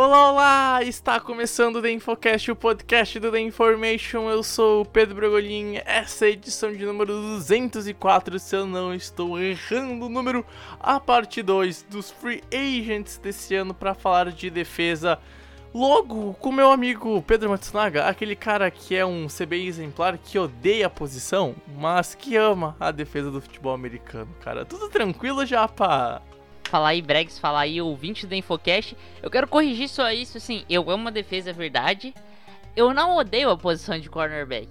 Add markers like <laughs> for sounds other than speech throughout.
Olá, olá! Está começando o The Infocast, o podcast do The Information. Eu sou o Pedro Bragolin. Essa é a edição de número 204, se eu não estou errando o número, a parte 2 dos Free Agents desse ano para falar de defesa. Logo com meu amigo Pedro Matsunaga, aquele cara que é um CBI exemplar que odeia a posição, mas que ama a defesa do futebol americano, cara. Tudo tranquilo, Japa? Falar aí, Bregs, falar aí, ouvinte do Infocast. Eu quero corrigir só isso, assim, eu amo a defesa, é verdade. Eu não odeio a posição de cornerback.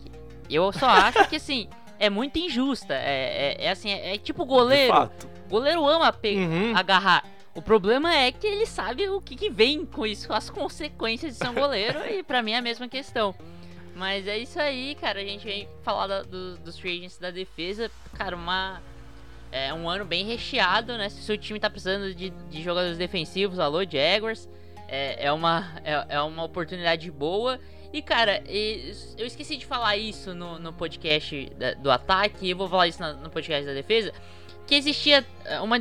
Eu só <laughs> acho que, assim, é muito injusta. É, é, é assim, é, é, tipo goleiro. Goleiro ama Uhum. agarrar. O problema é que ele sabe o que, que vem com isso, as consequências de ser um goleiro, e pra mim é a mesma questão. Mas é isso aí, cara. A gente vem falar da- do- dos free agents da defesa. Cara, uma. É um ano bem recheado, né? Se o seu time tá precisando de, de jogadores defensivos, alô, Jaguars. É, é, uma, é, é uma oportunidade boa. E, cara, eu esqueci de falar isso no, no podcast da- do ataque, e vou falar isso no podcast da defesa. Que existia é, uma,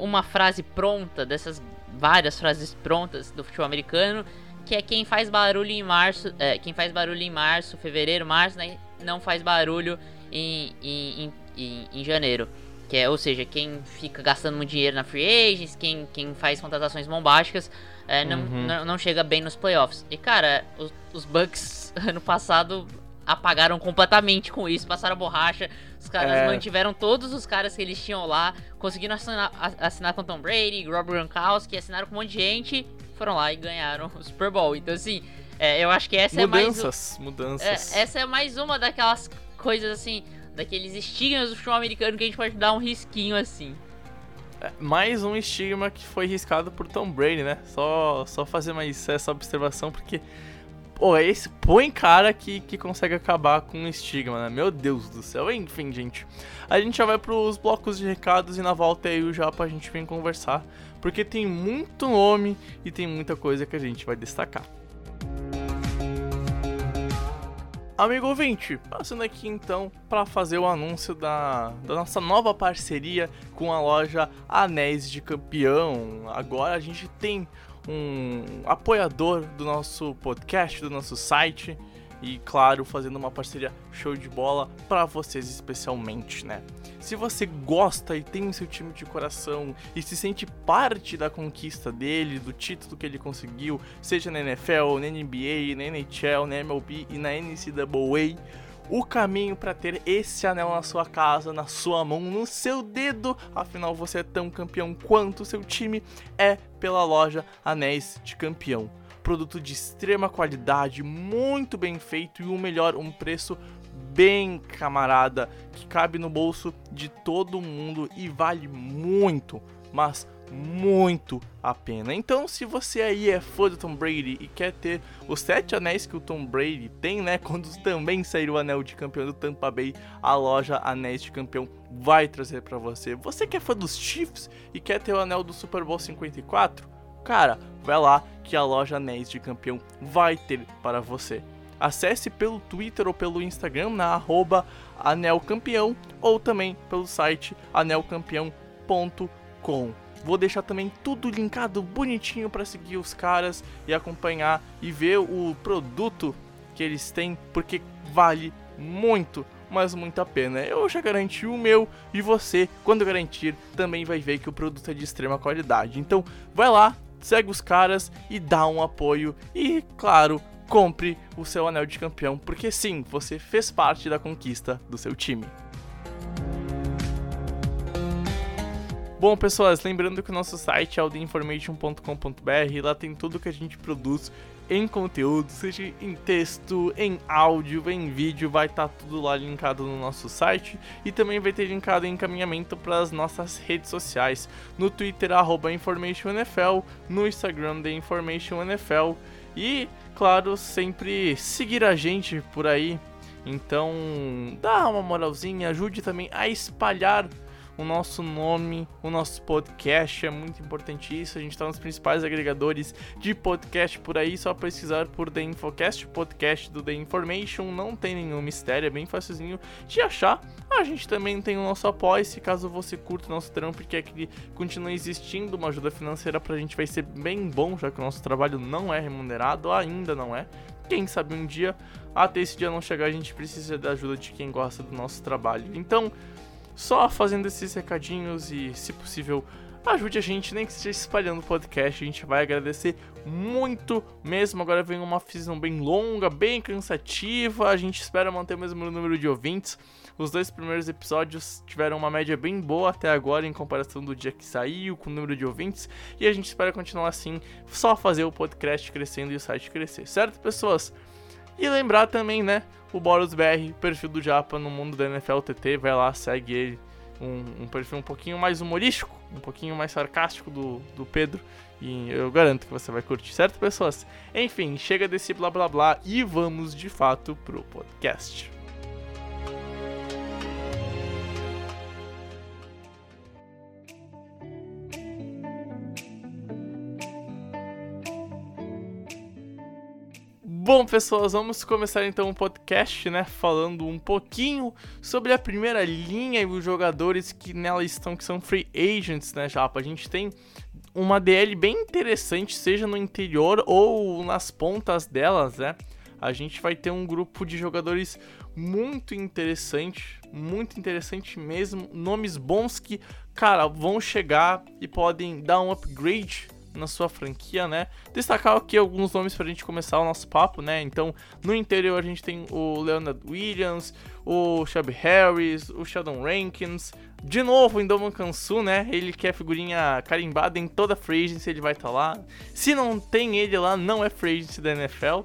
uma frase pronta, dessas várias frases prontas do futebol americano, que é quem faz barulho em março, é, quem faz barulho em março, fevereiro, março, né, não faz barulho em, em, em, em janeiro. Que é, ou seja, quem fica gastando muito dinheiro na free agents, quem, quem faz contratações bombásticas, é, não, Uhum. não, não chega bem nos playoffs. E cara, os, os Bucks <laughs> ano passado apagaram completamente com isso, passaram borracha. Os caras É. mantiveram todos os caras que eles tinham lá, conseguiram assinar, assinar com Tom Brady, Rob Gronkowski, assinaram com um monte de gente, foram lá e ganharam o Super Bowl. Então assim, é, eu acho que essa é mais Mudanças, mudanças. é, essa é mais uma daquelas coisas assim, daqueles estigmas do futebol americano que a gente pode dar um risquinho assim. É, Mais um estigma que foi riscado por Tom Brady, né? Só, só fazer mais essa observação, porque. Pô, é esse põe cara que, que consegue acabar com um estigma, né? Meu Deus do céu. Enfim, gente. A gente já vai pros blocos de recados e na volta aí o Japa a gente vem conversar. Porque tem muito nome e tem muita coisa que a gente vai destacar. Amigo ouvinte, passando aqui então para fazer o anúncio da, da nossa nova parceria com a loja Anéis de Campeão. Agora a gente tem um apoiador do nosso podcast, do nosso site e, claro, fazendo uma parceria show de bola para vocês especialmente, né? Se você gosta e tem o seu time de coração e se sente parte da conquista dele, do título que ele conseguiu, seja na NFL, na NBA, na NHL, na MLB e na NCAA, o caminho para ter esse anel na sua casa, na sua mão, no seu dedo, afinal você é tão campeão quanto o seu time, é pela loja Anéis de Campeão. Produto de extrema qualidade, muito bem feito e o melhor, um preço bem camarada, que cabe no bolso de todo mundo e vale muito, mas muito a pena. Então, se você aí é fã do Tom Brady e quer ter os sete anéis que o Tom Brady tem, né? <laughs> Quando também sair o anel de campeão do Tampa Bay, a loja Anéis de Campeão vai trazer para você. Você que é fã dos Chiefs e quer ter o anel do Super Bowl 54? Cara, vai lá que a loja Anéis de Campeão vai ter para você. Acesse pelo Twitter ou pelo Instagram na arroba anelcampeão ou também pelo site anelcampeão.com. Vou deixar também tudo linkado bonitinho para seguir os caras e acompanhar e ver o produto que eles têm, porque vale muito, mas muito a pena. Eu já garanti o meu e você, quando garantir, também vai ver que o produto é de extrema qualidade. Então, vai lá, segue os caras e dá um apoio e, claro, compre o seu anel de campeão, porque sim, você fez parte da conquista do seu time. Bom, pessoas, lembrando que o nosso site é o theinformation.com.br, lá tem tudo que a gente produz em conteúdo, seja em texto, em áudio, em vídeo, vai estar tá tudo lá linkado no nosso site. E também vai ter linkado em encaminhamento para as nossas redes sociais, no Twitter @informationnfl, no Instagram The Information NFL e, claro, sempre seguir a gente por aí. Então, dá uma moralzinha, ajude também a espalhar o nosso nome, o nosso podcast, é muito importante isso. A gente está nos principais agregadores de podcast por aí, só pesquisar por The Infocast, podcast do The Information, não tem nenhum mistério, é bem facilzinho de achar. A gente também tem o nosso apoio, se caso você curta o nosso trampo e quer que ele continue existindo, uma ajuda financeira pra gente vai ser bem bom, já que o nosso trabalho não é remunerado, ainda não é. Quem sabe um dia, até esse dia não chegar, a gente precisa da ajuda de quem gosta do nosso trabalho. Então, só fazendo esses recadinhos e, se possível, ajude a gente, nem que esteja espalhando o podcast, a gente vai agradecer muito mesmo. Agora vem uma visão bem longa, bem cansativa, a gente espera manter o mesmo número de ouvintes. Os dois primeiros episódios tiveram uma média bem boa até agora em comparação do dia que saiu, com o número de ouvintes, e a gente espera continuar assim, só fazer o podcast crescendo e o site crescer, certo, pessoas? E lembrar também, né, o Boros BR, perfil do Japa no mundo da NFL TT, vai lá, segue ele. Um, um, perfil um pouquinho mais humorístico, um pouquinho mais sarcástico do, do Pedro. E eu garanto que você vai curtir, certo, pessoas? Enfim, chega desse blá blá blá e vamos de fato pro podcast. Bom, pessoas, vamos começar então o podcast, né, falando um pouquinho sobre a primeira linha e os jogadores que nela estão, que são free agents, né, Japa? A gente tem uma DL bem interessante, seja no interior ou nas pontas delas, né? A gente vai ter um grupo de jogadores muito interessante, muito interessante mesmo, nomes bons que, cara, vão chegar e podem dar um upgrade na sua franquia, né? Destacar aqui alguns nomes pra gente começar o nosso papo, né? Então, no interior a gente tem o Leonard Williams, o Shelby Harris, o Sheldon Rankins, de novo Indoman Kansu, né? Ele que é figurinha carimbada em toda free agency, ele vai estar tá lá. Se não tem ele lá, não é free agency da NFL.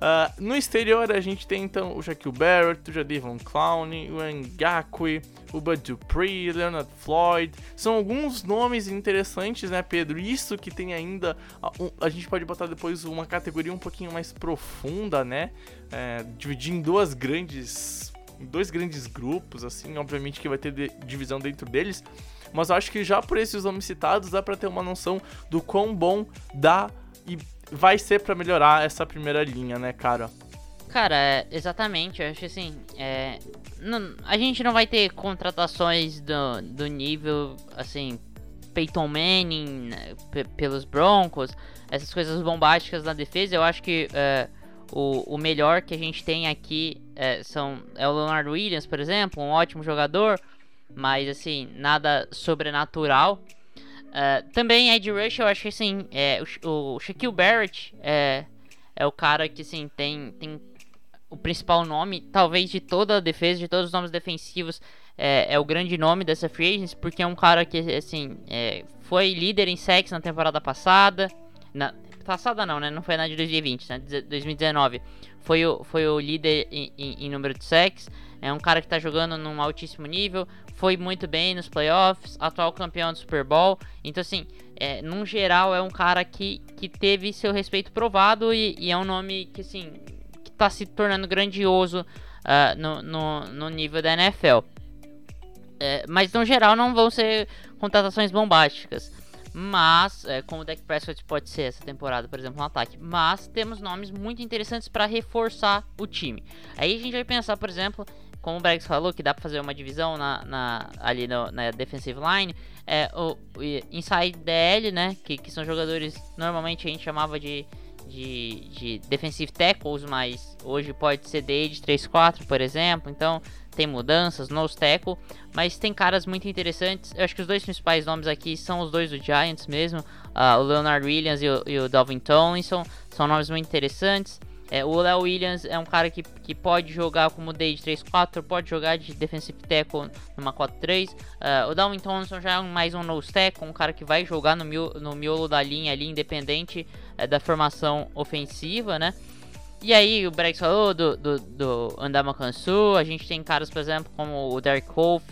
Uh, no exterior a gente tem então o Shaquille Barrett, o Jadivon Clown, o Ngakwe, o Bud Dupree, Leonard Floyd. São alguns nomes interessantes, né, Pedro? Isso que tem ainda. A, a gente pode botar depois uma categoria um pouquinho mais profunda, né? É, dividir em duas grandes. Dois grandes grupos, assim, obviamente que vai ter de, divisão dentro deles. Mas eu acho que já por esses nomes citados dá para ter uma noção do quão bom dá vai ser para melhorar essa primeira linha, né, cara? Cara, é, exatamente. Eu acho assim, é, não, a gente não vai ter contratações do, do nível, assim, Peyton Manning né, pelos Broncos, essas coisas bombásticas na defesa. Eu acho que é, o, o melhor que a gente tem aqui é, são, é o Leonard Williams, por exemplo, um ótimo jogador, mas assim, nada sobrenatural. Uh, também Ed Rush, eu acho que assim, é, o, o Shaquille Barrett é, é o cara que assim, tem, tem o principal nome, talvez de toda a defesa, de todos os nomes defensivos, é, é o grande nome dessa free agency, porque é um cara que assim, é, foi líder em sacks na temporada passada. Na, passada não, né? Não foi na de 2020, né? 2019. Foi o, foi o líder em, em, em número de sacks. É um cara que está jogando num altíssimo nível foi muito bem nos playoffs, atual campeão do Super Bowl. Então, assim, é, num geral, é um cara que, que teve seu respeito provado e, e é um nome que, assim, que tá se tornando grandioso uh, no, no, no, nível da NFL. É, mas, no geral, não vão ser contratações bombásticas. Mas, é, como o Deck Prescott pode ser essa temporada, por exemplo, no ataque. Mas temos nomes muito interessantes para reforçar o time. Aí a gente vai pensar, por exemplo, como o Bregs falou, que dá para fazer uma divisão na, na ali no, na defensive line, é o, o inside DL, né, que, que são jogadores normalmente a gente chamava de, de, de defensive tackles, mas hoje pode ser de 3-4, por exemplo, então tem mudanças, nose tackle, mas tem caras muito interessantes. Eu acho que os dois principais nomes aqui são os dois do Giants mesmo, uh, o Leonard Williams e o, e o Dalvin Tomlinson, são nomes muito interessantes. É, o Léo Williams é um cara que, que pode jogar como day de 3-4, pode jogar de defensive tackle numa 4-3. Uh, é, o Dalvin Thompson já é mais um nose tackle, um cara que vai jogar no, miolo, no miolo da linha ali, independente uh, da formação ofensiva, né? E aí, o Brex falou do, do, do Andama Kansu, a gente tem caras, por exemplo, como o Derek Wolf,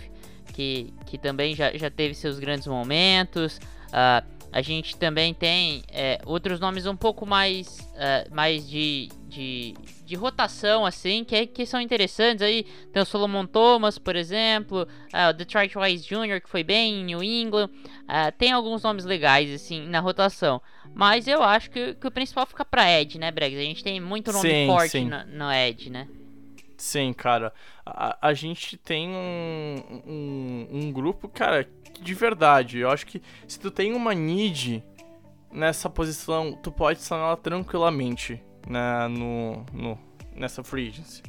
que, que também já, já teve seus grandes momentos. Uh, a gente também tem é, outros nomes um pouco mais, uh, mais de, de, de, rotação, assim, que, que são interessantes. Aí tem o Solomon Thomas, por exemplo, uh, o Detroit Wise Jr., que foi bem em New England. Uh, tem alguns nomes legais, assim, na rotação. Mas eu acho que, que o principal fica pra Ed, né, Bregs? A gente tem muito nome sim, forte sim. No, no Ed, né? Sim, cara. A, a gente tem um, um, um, grupo, cara, de verdade. Eu acho que se tu tem uma need nessa posição, tu pode sanar ela tranquilamente né, no, no, nessa free agency.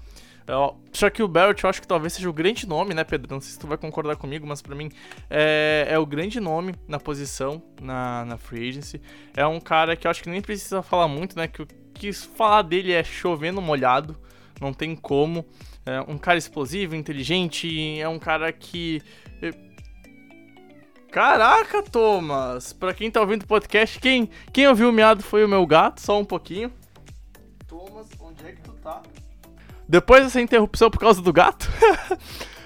Só que o Barrett eu acho que talvez seja o grande nome, né, Pedro? Não sei se tu vai concordar comigo, mas para mim é, é, o grande nome na posição na, na free agency. É um cara que eu acho que nem precisa falar muito, né? Que, que falar dele é chovendo molhado não tem como. É um cara explosivo, inteligente, é um cara que. Caraca, Thomas! Pra quem tá ouvindo o podcast, quem, quem ouviu o miado foi o meu gato, só um pouquinho. Thomas, onde é que tu tá? Depois dessa interrupção por causa do gato,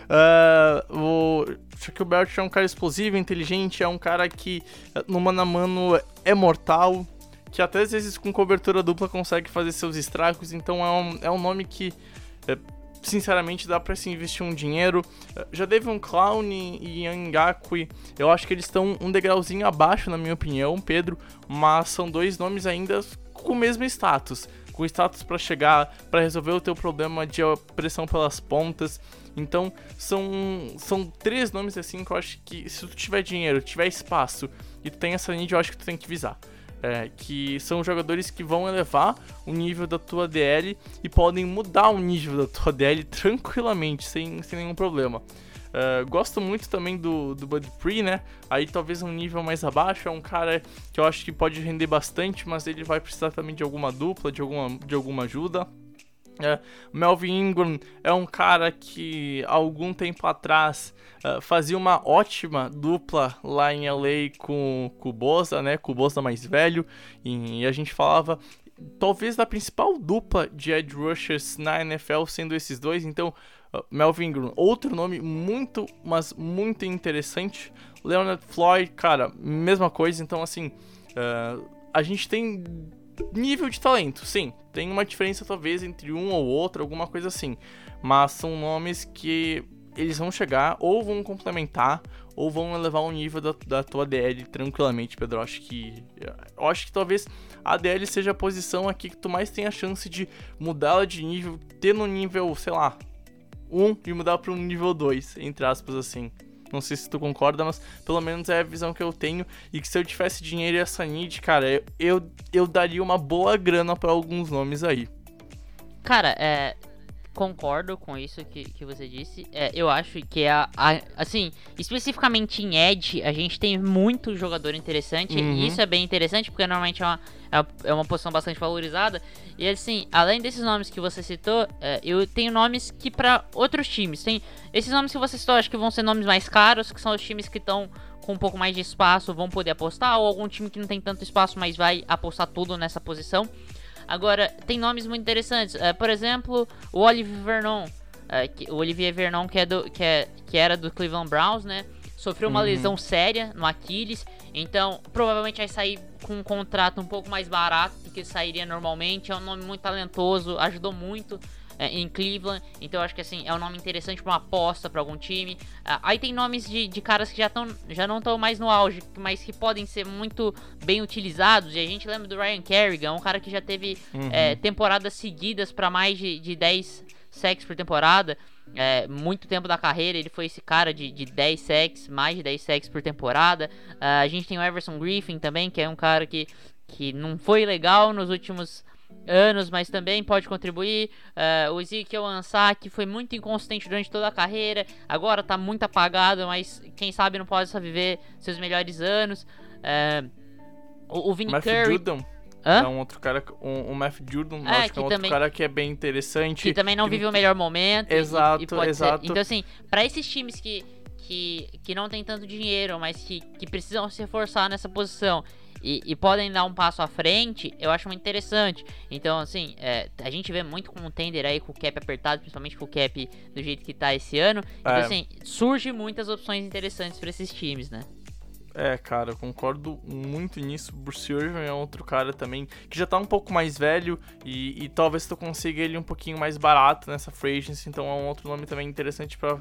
uh, <laughs> o Shaquille é um cara explosivo, inteligente, é um cara que no mano a mano é mortal, que até às vezes com cobertura dupla consegue fazer seus estragos, então é um, é um nome que, é, sinceramente, dá para se investir um dinheiro. Já teve um Clown e Yangakui, eu acho que eles estão um degrauzinho abaixo, na minha opinião, Pedro, mas são dois nomes ainda com o mesmo status. Com status para chegar, para resolver o teu problema de pressão pelas pontas. Então, são, são três nomes assim que eu acho que se tu tiver dinheiro, tiver espaço e tu tem essa need, eu acho que tu tem que visar. É, que são jogadores que vão elevar o nível da tua DL e podem mudar o nível da tua <laughs> DL tranquilamente, sem, sem nenhum problema. Uh, gosto muito também do, do Bud Pre, né? Aí talvez um nível mais abaixo. É um cara que eu acho que pode render bastante, mas ele vai precisar também de alguma dupla, de alguma, de alguma ajuda. É, Melvin Ingram é um cara que algum tempo atrás uh, fazia uma ótima dupla lá em LA com, Boza, né? Boza mais velho. E, e a gente falava talvez da principal dupla de edge rushers na NFL sendo esses dois. Então, uh, Melvin Ingram, outro nome muito, mas muito interessante. Leonard Floyd, cara, mesma coisa. Então, assim, uh, a gente tem nível de talento, sim. Tem uma diferença talvez entre um ou outro, alguma coisa assim. Mas são nomes que eles vão chegar ou vão complementar ou vão elevar o nível da, da tua DL tranquilamente, Pedro. Eu acho que eu acho que talvez a DL seja a posição aqui que tu mais tem a chance de mudá-la de nível, ter no nível, sei lá, 1 e mudar para um nível 2, entre aspas assim. Não sei se tu concorda, mas pelo menos é a visão que eu tenho. E que se eu tivesse dinheiro e essa need, cara, eu, eu, eu daria uma boa grana para alguns nomes aí. Cara, é, concordo com isso que, que você disse. É, eu acho que a, a, assim, especificamente em Edge, a gente tem muito jogador interessante. Uhum. E isso é bem interessante, porque normalmente é uma, é, é uma posição bastante valorizada. E assim, além desses nomes que você citou, é, eu tenho nomes que para outros times. Tem esses nomes que você citou, acho que vão ser nomes mais caros, que são os times que estão com um pouco mais de espaço, vão poder apostar, ou algum time que não tem tanto espaço, mas vai apostar tudo nessa posição. Agora, tem nomes muito interessantes. Uh, por exemplo, o Olivier Vernon. Uh, que, o Olivier Vernon, que, é do, que, é, que era do Cleveland Browns, né? Sofreu uma uhum. lesão séria no Aquiles. Então, provavelmente vai sair com um contrato um pouco mais barato do que sairia normalmente. É um nome muito talentoso, ajudou muito é, em Cleveland. Então eu acho que assim é um nome interessante para uma aposta para algum time. Uh, aí tem nomes de, de caras que já, tão, já não estão mais no auge, mas que podem ser muito bem utilizados. E a gente lembra do Ryan Kerrigan, um cara que já teve uhum. é, temporadas seguidas para mais de, de 10 sacks por temporada. É, muito tempo da carreira, ele foi esse cara de, de 10 sacks, mais de 10 sacks por temporada. Uh, a gente tem o Everson Griffin também, que é um cara que, que não foi legal nos últimos anos, mas também pode contribuir. Uh, o Ezekiel Ansah, que foi muito inconsistente durante toda a carreira, agora está muito apagado, mas quem sabe não pode só viver seus melhores anos. Uh, o, o Vinny Curry. Judon. Hã? É um outro cara, um, um Matt Judon, É, acho que que é um outro também- cara que é bem interessante. que também não que vive o melhor momento. e- e- Exato, e pode exato. Ser. Então, assim, pra esses times que, que, que não tem tanto dinheiro, mas que, que precisam se reforçar nessa posição e, e podem dar um passo à frente, eu acho muito interessante. Então, assim, é, a gente vê muito contender aí com o cap apertado, principalmente com o cap do jeito que tá esse ano. Então, É. assim, surge muitas opções interessantes pra esses times, né? É, cara, eu concordo muito nisso. O Bruce Irvin é outro cara também que já tá um pouco mais velho e, e talvez tu consiga ele um pouquinho mais barato nessa free agency, então é um outro nome também interessante pra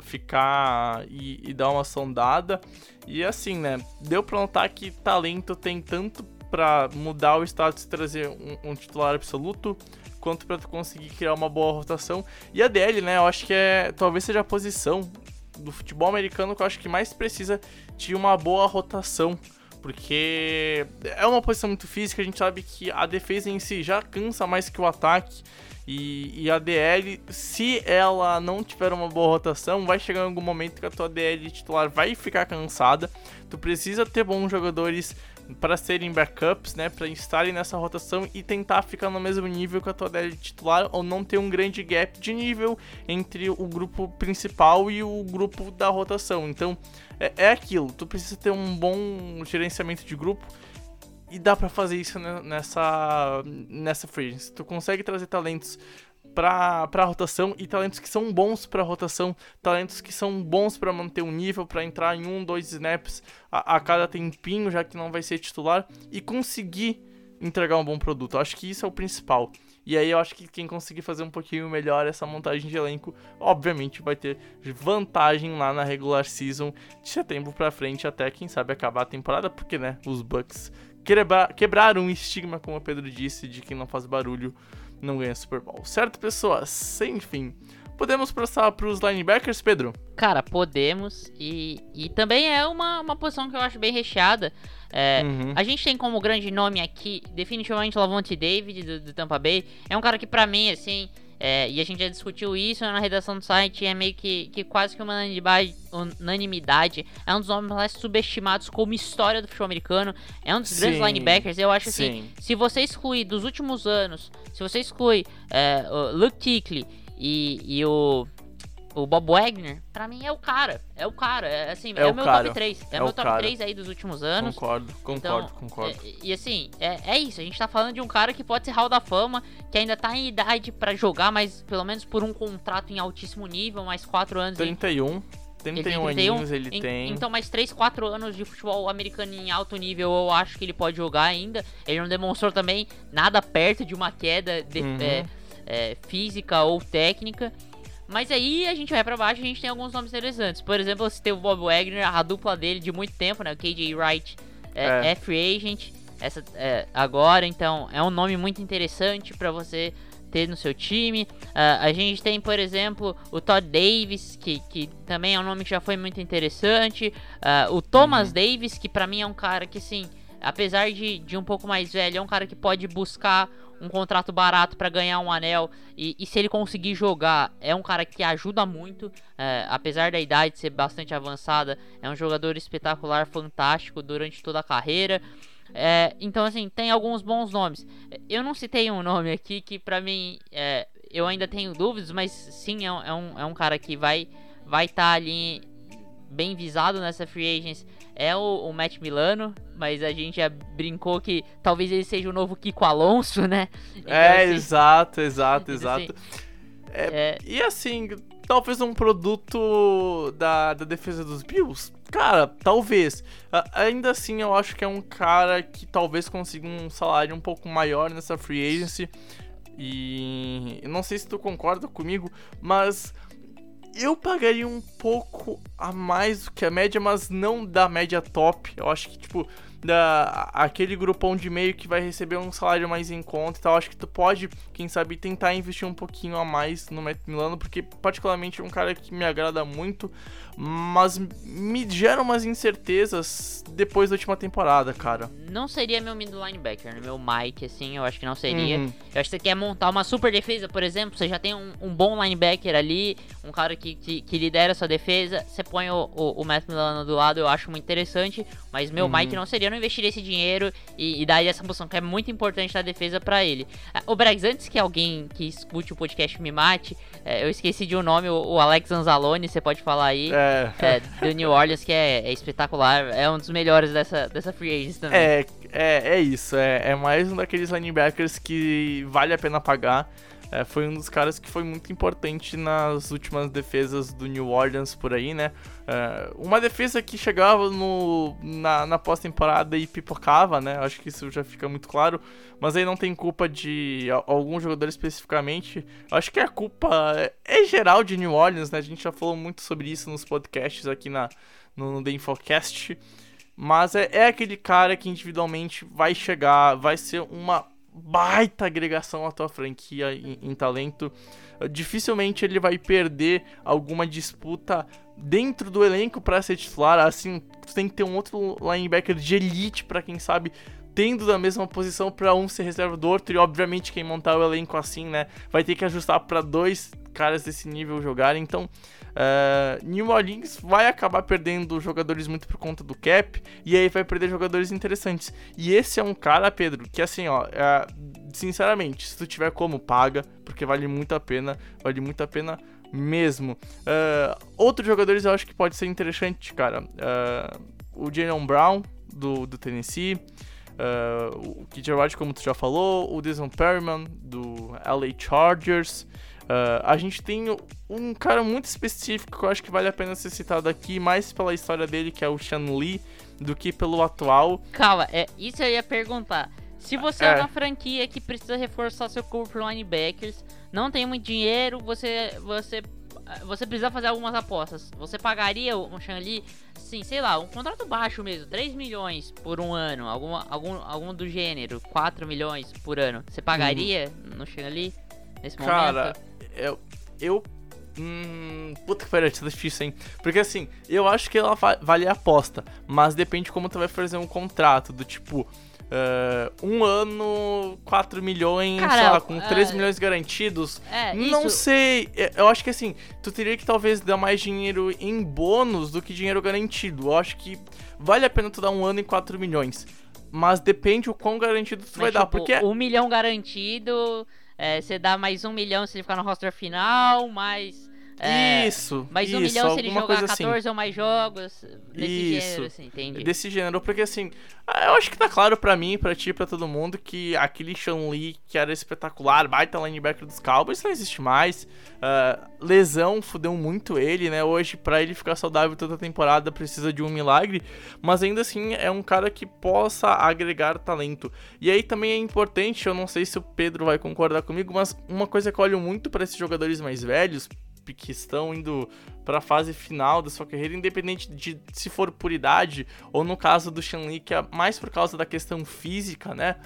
ficar e, e dar uma sondada. E assim, né, deu pra notar que talento tem tanto pra mudar o status e trazer um, um titular absoluto, quanto tu conseguir criar uma boa rotação. E a DL, né, eu acho que é talvez seja a posição do futebol americano que eu acho que mais precisa de uma boa rotação. Porque é uma posição muito física, a gente sabe que a defesa em si já cansa mais que o ataque. E, e a DL, se ela não tiver uma boa rotação, vai chegar em algum momento que a tua DL titular vai ficar cansada. Tu precisa ter bons jogadores para serem backups, né, para estarem nessa rotação e tentar ficar no mesmo nível que a tua DL titular ou não ter um grande gap de nível entre o grupo principal e o grupo da rotação. Então, é, é aquilo, tu precisa ter um bom gerenciamento de grupo e dá pra fazer isso ne- nessa nessa free. Tu consegue trazer talentos pra, pra rotação e talentos que são bons pra rotação, talentos que são bons pra manter um nível, pra entrar em um, dois snaps a, a cada tempinho, já que não vai ser titular, e conseguir entregar um bom produto. Eu acho que isso é o principal. E aí eu acho que quem conseguir fazer um pouquinho melhor essa montagem de elenco, obviamente vai ter vantagem lá na regular season de setembro pra frente até quem sabe acabar a temporada, porque né, os Bucks quebra quebraram um estigma, como o Pedro disse, de quem não faz barulho não ganha Super Bowl. Certo, pessoas? Enfim, podemos passar pros linebackers, Pedro? Cara, podemos. E, e também é uma, uma posição que eu acho bem recheada. É, Uhum. A gente tem como grande nome aqui, definitivamente, o Lavonte David, do, do Tampa Bay. É um cara que, pra mim, assim, é, e a gente já discutiu isso na redação do site, é meio que, que quase que uma unanimidade. É um dos nomes mais subestimados como história do futebol americano. É um dos grandes Sim, linebackers. Eu acho assim, sim. se você excluir dos últimos anos, se você exclui é, o Luke Kuechly e, e o o Bob Wagner, pra mim é o cara. É o cara. É assim, é, É o meu cara. top 3. É, É o meu top cara. 3 aí dos últimos anos. Concordo, concordo, Então, concordo. é- e assim, é, é isso. A gente tá falando de um cara que pode ser Hall da Fama, que ainda tá em idade pra jogar, mas pelo menos por um contrato em altíssimo nível, mais 4 anos. em- 31, 31 aninhos ele em- tem. Então, mais 3, 4 anos de futebol americano em alto nível, eu acho que ele pode jogar ainda. Ele não demonstrou também nada perto de uma queda de- Uhum. é, é, física ou técnica. Mas aí a gente vai pra baixo e a gente tem alguns nomes interessantes. Por exemplo, você tem o Bob Wagner, a dupla dele de muito tempo, né? O KJ Wright é, É. é free agent essa, é, agora, então é um nome muito interessante pra você ter no seu time. Ah, a gente tem, por exemplo, o Todd Davis, que, que também é um nome que já foi muito interessante. Ah, o Thomas Davis, que pra mim é um cara que, assim, apesar de, de um pouco mais velho, é um cara que pode buscar um contrato barato pra ganhar um anel. E, e se ele conseguir jogar, é um cara que ajuda muito. é, apesar da idade ser bastante avançada, é um jogador espetacular, fantástico durante toda a carreira. É, então, assim, tem alguns bons nomes. Eu não citei um nome aqui que pra mim é, eu ainda tenho dúvidas, mas sim, é um, é um, é cara que vai vai estar ali bem visado nessa free agents. É o, o Matt Milano, mas a gente já brincou que talvez ele seja o novo Kiko Alonso, né? Então, é, assim, exato, exato, <laughs> então, assim, exato. é, E assim, talvez um produto da, da defesa dos Bills? Cara, talvez. Ainda assim, eu acho que é um cara que talvez consiga um salário um pouco maior nessa free agency. E eu não sei se tu concorda comigo, mas eu pagaria um pouco a mais do que a média, mas não da média top. Eu acho que, tipo, da, aquele grupão de meio que vai receber um salário mais em conta e tal. Acho que tu pode, quem sabe, tentar investir um pouquinho a mais no Matt Milano, porque particularmente é um cara que me agrada muito, mas me gera umas incertezas depois da última temporada, cara. não seria meu middle linebacker, né? meu Mike, assim, eu acho que não seria. Uhum. Eu acho que você quer montar uma super defesa, por exemplo, você já tem um, um bom linebacker ali, um cara que, que, que lidera a sua defesa, você põe o, o, o Matt Milano do lado, eu acho muito interessante, mas meu Uhum. Mike não seria eu não investiria esse dinheiro e, e daria essa posição que é muito importante na defesa para ele. Ah, O Bregs, antes que alguém que escute o podcast me mate, é, eu esqueci de um nome, o, o Alex Anzalone, você pode falar aí. É, É, do New Orleans, que é, é espetacular, é um dos melhores dessa, dessa free agents também. é, é, é isso. É, é mais um daqueles linebackers que vale a pena pagar. É, foi um dos caras que foi muito importante nas últimas defesas do New Orleans por aí, né? É, uma defesa que chegava no, na, na pós-temporada e pipocava, né? Acho que isso já fica muito claro. Mas aí não tem culpa de algum jogador especificamente. Acho que a culpa é, é geral de New Orleans, né? A gente já falou muito sobre isso nos podcasts aqui na, no, no The Infocast. Mas é, é aquele cara que individualmente vai chegar, vai ser uma baita agregação à tua franquia em, em talento. Dificilmente ele vai perder alguma disputa dentro do elenco para ser titular. Assim, tu tem que ter um outro linebacker de elite para quem sabe tendo da mesma posição para um ser reserva do outro e obviamente quem montar o elenco assim, né, vai ter que ajustar para dois caras desse nível jogarem. Então, uh, New Orleans vai acabar perdendo jogadores muito por conta do cap e aí vai perder jogadores interessantes. E esse é um cara, Pedro, que assim, ó, é, sinceramente, se tu tiver como, paga, porque vale muito a pena, vale muito a pena mesmo. Uh, outros jogadores eu acho que pode ser interessante, cara. Uh, o Jalen Brown, do, do Tennessee. Uh, o KJ Watt, como tu já falou. O Desmond Perryman, do LA Chargers. Uh, a gente tem um cara muito específico que eu acho que vale a pena ser citado aqui, mais pela história dele, que é o Sean Lee, do que pelo atual. Calma, é, isso eu ia perguntar. Se você é. É. uma franquia que precisa reforçar seu corpo linebackers, não tem muito dinheiro, você você você precisa fazer algumas apostas. Você pagaria o Sean Lee, sim, sei lá, um contrato baixo mesmo, 3 milhões por um ano, algum, algum, algum do gênero, 4 milhões por ano. Você pagaria no Sean Lee nesse Cara, momento? Eu. eu hum, puta que pariu, é difícil, hein? Porque assim, eu acho que ela va- vale a aposta, mas depende como tu vai fazer um contrato, do tipo. eh, um ano, 4 milhões, Cara, sei lá, com é- 3 milhões garantidos. É, Não isso- sei, é, eu acho que assim, tu teria que talvez dar mais dinheiro em bônus do que dinheiro garantido. Eu acho que vale a pena tu dar um ano e 4 milhões. Mas depende o quão garantido tu vai Mas, dar, tipo, porque um milhão garantido, é, você dá mais um milhão se ele ficar no roster final, mais. É, isso, mais um isso, milhão se ele jogar coisa assim. 14 ou mais jogos. Desse Isso. gênero, assim, entendi. desse gênero, porque assim, ah, eu acho que tá claro pra mim, pra ti, pra todo mundo, que aquele Sean Lee que era espetacular, baita linebacker dos Cowboys, não existe mais. Ah, lesão fudeu muito ele, né? Hoje, pra ele ficar saudável toda a temporada, precisa de um milagre, mas ainda assim é um cara que possa agregar talento. E aí também é importante, eu não sei se o Pedro vai concordar comigo, mas uma coisa que eu olho muito pra esses jogadores mais velhos, que estão indo para a fase final da sua carreira, independente de se for por idade ou no caso do Shanli, que é mais por causa da questão física, né?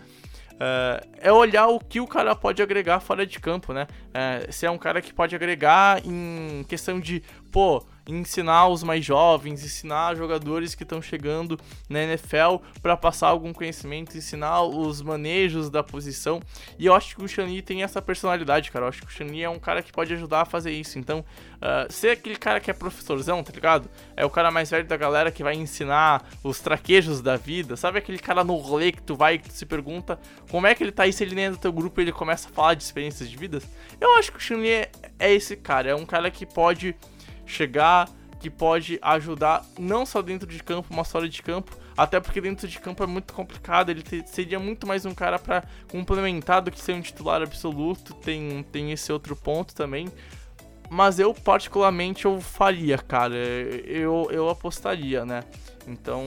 É, é olhar o que o cara pode agregar fora de campo, né? É, se é um cara que pode agregar em questão de, pô, ensinar os mais jovens, ensinar jogadores que estão chegando na NFL para passar algum conhecimento, ensinar os manejos da posição. E eu acho que o Shani tem essa personalidade, cara. Eu acho que o Shani é um cara que pode ajudar a fazer isso. Então, uh, ser aquele cara que é professorzão, tá ligado? É o cara mais velho da galera que vai ensinar os traquejos da vida. Sabe aquele cara no rolê que tu vai e tu se pergunta como é que ele tá aí se ele nem é do teu grupo e ele começa a falar de experiências de vidas? Eu acho que o Shani é, é esse cara. É um cara que pode chegar, que pode ajudar não só dentro de campo, mas fora de campo. Até porque dentro de campo é muito complicado, ele seria muito mais um cara pra complementar do que ser um titular absoluto. Tem, tem esse outro ponto também. Mas eu, particularmente, eu faria, cara. Eu, eu apostaria, né? Então,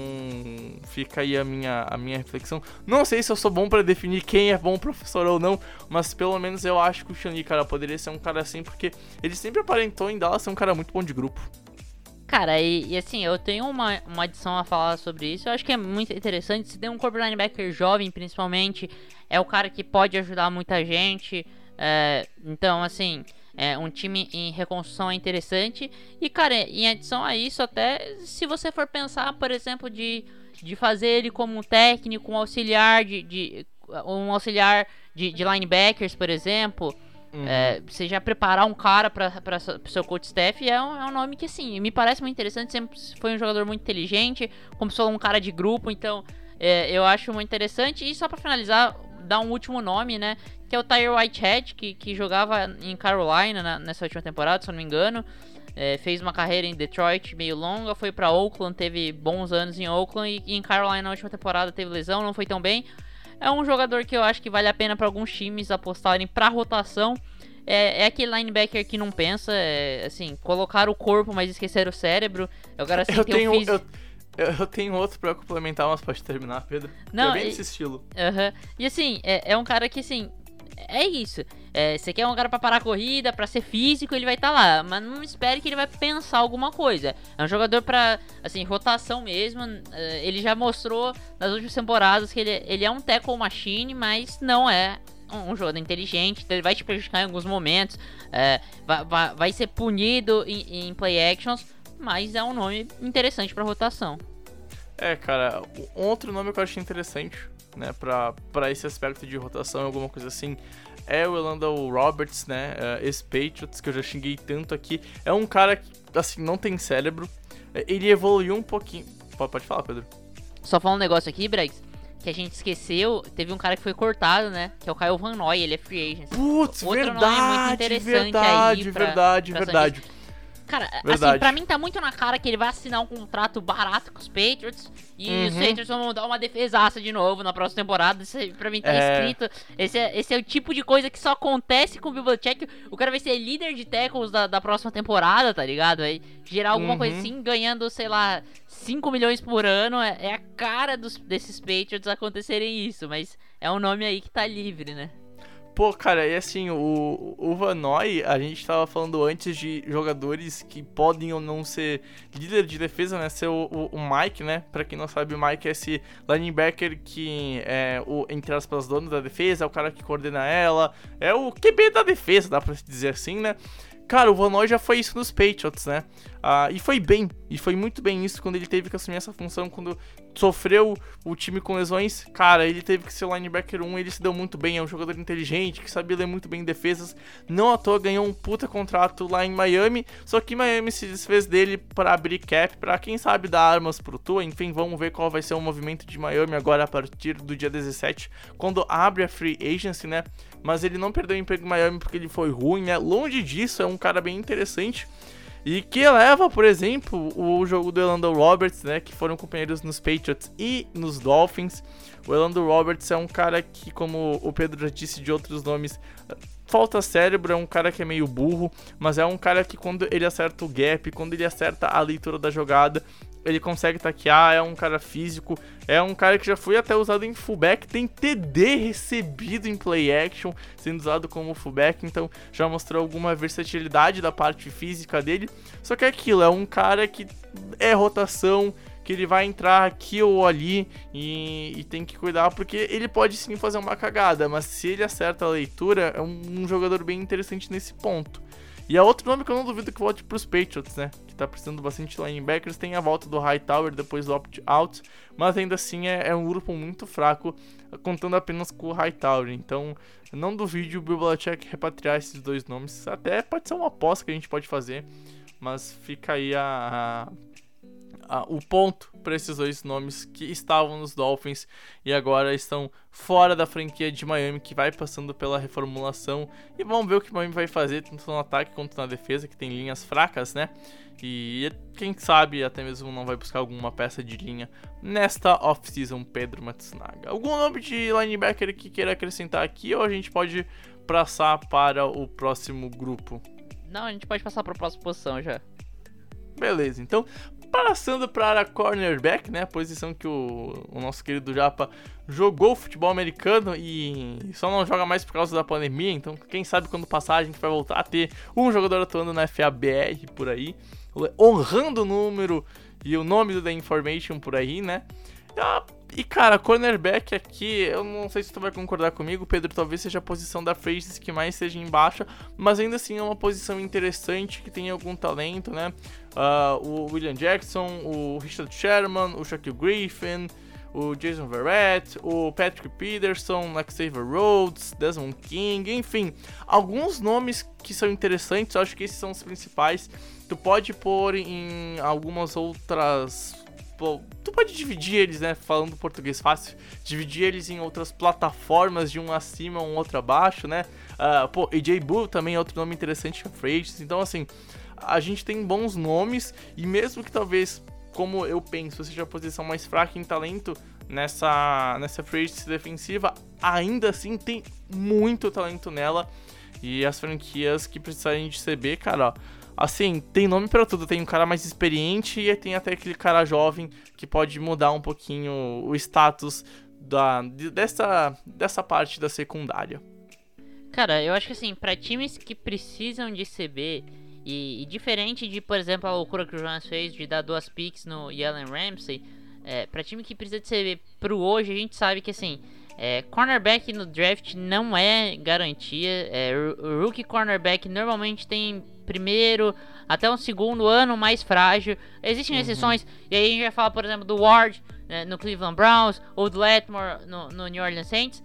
fica aí a minha, a minha reflexão. Não sei se eu sou bom pra definir quem é bom professor ou não, mas pelo menos eu acho que o Shani, cara, poderia ser um cara assim, porque ele sempre aparentou em Dallas ser um cara muito bom de grupo. Cara, e, e assim, eu tenho uma, uma adição a falar sobre isso. Eu acho que é muito interessante. Se tem um corpo linebacker jovem, principalmente, é o cara que pode ajudar muita gente. é, então, assim, é, um time em reconstrução é interessante. E, cara, em adição a isso, até se você for pensar, por exemplo, de, de fazer ele como um técnico, um auxiliar de. de um auxiliar de, de linebackers, por exemplo. É, você já preparar um cara para o seu coach staff é um, é um nome que, assim, me parece muito interessante. Sempre foi um jogador muito inteligente, como se fosse um cara de grupo. Então, é, eu acho muito interessante. E só pra finalizar, dar um último nome, né? Que é o Tyre Whitehead, que, que jogava em Carolina na, nessa última temporada, se eu não me engano. É, fez uma carreira em Detroit meio longa, foi para Oakland, teve bons anos em Oakland e, e em Carolina na última temporada teve lesão, não foi tão bem. É um jogador que eu acho que vale a pena para alguns times apostarem para rotação. É, é, aquele linebacker que não pensa, é, assim, colocar o corpo, mas esquecer o cérebro. Eu <laughs> quero assim, eu tenho, um eu, eu tenho outro pra complementar, mas pode terminar, Pedro. Não, é bem e- desse estilo. Aham. E assim, é, é um cara que, assim, é isso. É, você quer um cara pra parar a corrida, pra ser físico, ele vai estar lá. Mas não espere que ele vai pensar alguma coisa. É um jogador pra, assim, rotação mesmo. É, ele já mostrou nas últimas temporadas que ele, ele é um tackle machine, mas não é um, jogador inteligente. Então ele vai te prejudicar em alguns momentos. é, vai, vai, vai ser punido em, em play actions. Mas é um nome interessante pra rotação. É, cara, outro nome que eu achei interessante, né, pra, pra esse aspecto de rotação, alguma coisa assim, é o Elando Roberts, né, uh, ex-Patriots, que eu já xinguei tanto aqui. É um cara que, assim, não tem cérebro. É, Ele evoluiu um pouquinho. Pode, pode falar, Pedro. Só falar um negócio aqui, Bregs, que a gente esqueceu, teve um cara que foi cortado, né? Que é o Kyle Van Noy, ele é free agent. Putz, Outro nome muito verdade, interessante verdade, aí pra- verdade, pra verdade. Cara, assim, Verdade. pra mim tá muito na cara que ele vai assinar um contrato barato com os Patriots e os Uhum. Patriots vão dar uma defesaça de novo na próxima temporada. Isso aí, pra mim tá É. escrito. Esse é, esse é o tipo de coisa que só acontece com o Belichick. O cara vai ser líder de tackles da, da próxima temporada, tá ligado? Vai gerar alguma Uhum. coisa assim, ganhando, sei lá, 5 milhões por ano. É, é a cara dos, desses Patriots acontecerem isso, mas é um nome aí que tá livre, né? Pô, cara, e assim, o, o Vanoy, a gente tava falando antes de jogadores que podem ou não ser líder de defesa, né? Ser o, o, o Mike, né? Pra quem não sabe, o Mike é esse linebacker que é o, entre aspas, dono da defesa, é o cara que coordena ela, é o QB da defesa, dá pra se dizer assim, né? Cara, o Vanoy já foi isso nos Patriots, né? Ah, e foi bem, e foi muito bem isso quando ele teve que assumir essa função, quando sofreu o time com lesões. Cara, ele teve que ser linebacker 1, ele se deu muito bem, é um jogador inteligente, que sabia ler muito bem defesas. Não à toa ganhou um puta contrato lá em Miami, só que Miami se desfez dele para abrir cap, para quem sabe dar armas pro Tua. Enfim, vamos ver qual vai ser o movimento de Miami agora a partir do dia 17, quando abre a free agency, né? Mas ele não perdeu o emprego em Miami porque ele foi ruim, né? Longe disso, é um cara bem interessante. E que leva, por exemplo, o jogo do Elando Roberts, né? Que foram companheiros nos Patriots e nos Dolphins. O Elando Roberts é um cara que, como o Pedro já disse de outros nomes, falta cérebro, é um cara que é meio burro, mas é um cara que quando ele acerta o gap, quando ele acerta a leitura da jogada, ele consegue taquear, é um cara físico, é um cara que já foi até usado em fullback, tem TD recebido em play action, sendo usado como fullback, então já mostrou alguma versatilidade da parte física dele. Só que é aquilo, é um cara que é rotação, que ele vai entrar aqui ou ali e, e tem que cuidar, porque ele pode sim fazer uma cagada, mas se ele acerta a leitura, é um, um jogador bem interessante nesse ponto. E é outro nome que eu não duvido que volte pros Patriots, né? Que tá precisando bastante linebackers. Tem a volta do Hightower depois do opt-out. Mas ainda assim é, é um grupo muito fraco, contando apenas com o Hightower. Então não duvide o Bill Belichick repatriar esses dois nomes. Até pode ser uma aposta que a gente pode fazer. Mas fica aí a, a- a- o ponto para esses dois nomes que estavam nos Dolphins e agora estão fora da franquia de Miami, que vai passando pela reformulação. E vamos ver o que Miami vai fazer, tanto no ataque quanto na defesa, que tem linhas fracas, né? E quem sabe até mesmo não vai buscar alguma peça de linha nesta off-season, Pedro Matsunaga. Algum nome de linebacker que queira acrescentar aqui ou a gente pode passar para o próximo grupo? Não, a gente pode passar pra próxima posição já. Beleza, então passando para a cornerback, né? A posição que o, o nosso querido Japa jogou futebol americano e só não joga mais por causa da pandemia. Então, quem sabe quando passar a gente vai voltar a ter um jogador atuando na FABR por aí, honrando o número e o nome The Information por aí, né? E cara, cornerback aqui, eu não sei se tu vai concordar comigo, Pedro, talvez seja a posição da Phrases que mais seja em baixa, mas ainda assim é uma posição interessante, que tem algum talento, né? Ah, o William Jackson, o Richard Sherman, o Shaquille Griffin, o Jason Verrett, o Patrick Peterson, Xavier Rhodes, Desmond King, enfim, alguns nomes que são interessantes, acho que esses são os principais. Tu pode pôr em algumas outras tu pode dividir eles, né, falando português fácil, dividir eles em outras plataformas, de um acima, um outro abaixo, né? Uh, pô, AJ Bull também é outro nome interessante Free. Então, assim, a gente tem bons nomes e mesmo que talvez, como eu penso, seja a posição mais fraca em talento nessa, nessa Free Agents defensiva, ainda assim tem muito talento nela. E as franquias que precisarem de CB, cara, ó, assim, tem nome para tudo. Tem um cara mais experiente e tem até aquele cara jovem que pode mudar um pouquinho o status da, dessa, dessa parte da secundária. Cara, eu acho que assim, para times que precisam de CB e, e, diferente de, por exemplo, a loucura que o Jonas fez de dar duas picks no Yellen Ramsey, é, para time que precisa de CB pro hoje, a gente sabe que assim, é, cornerback no draft não é garantia. É, o rookie cornerback normalmente tem primeiro até um segundo ano mais frágil. Existem uhum. exceções, e aí a gente vai falar, por exemplo, do Ward né, no Cleveland Browns ou do Letmore no, no New Orleans Saints.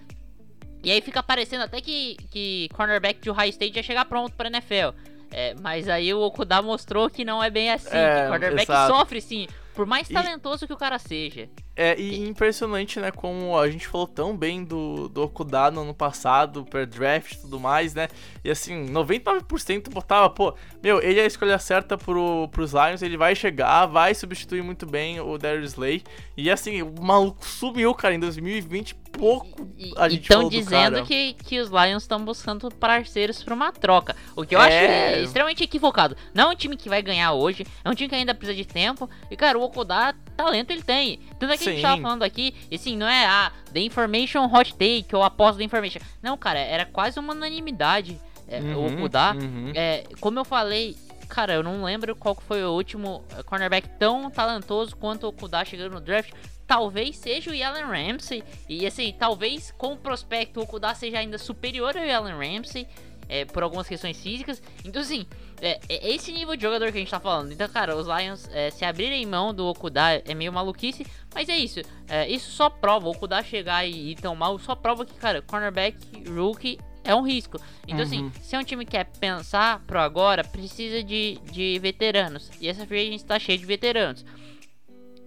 E aí fica parecendo até que, que cornerback de Ohio State já chega pronto para NFL. É, mas aí o Okuda mostrou que não é bem assim. É, que cornerback exato. sofre sim, por mais talentoso e... que o cara seja. É, e impressionante, né, como a gente falou tão bem do, do Okuda no ano passado, per draft e tudo mais, né, e assim, 99% botava, pô, meu, ele é a escolha certa pro, pros Lions, ele vai chegar, vai substituir muito bem o Darius Slay, e assim, o maluco sumiu, cara, em 2020, pouco a gente estão dizendo que, que os Lions estão buscando parceiros para uma troca. O que eu é... acho extremamente equivocado. Não é um time que vai ganhar hoje, é um time que ainda precisa de tempo. E, cara, o Okuda, talento ele tem. Tanto é que Sim. a gente tava falando aqui, e sim, não é a ah, The Information Hot Take ou após The Information. Não, cara, era quase uma unanimidade. É, uhum, o Okuda, uhum. é, como eu falei, cara, eu não lembro qual foi o último cornerback tão talentoso quanto o Okuda chegando no draft talvez seja o Allen Ramsey. E assim, talvez com o prospecto o Okuda seja ainda superior ao Allen Ramsey. É, por algumas questões físicas. Então, assim, é, é, esse nível de jogador que a gente tá falando. Então, cara, os Lions é, se abrirem mão do Okuda é meio maluquice. Mas é isso. É, isso só prova. O Okuda chegar e ir tão mal só prova que, cara, cornerback, rookie é um risco. Então, assim, uhum. assim, se é um time que quer pensar pro agora, precisa de, de veteranos. E essa free agency tá cheia de veteranos.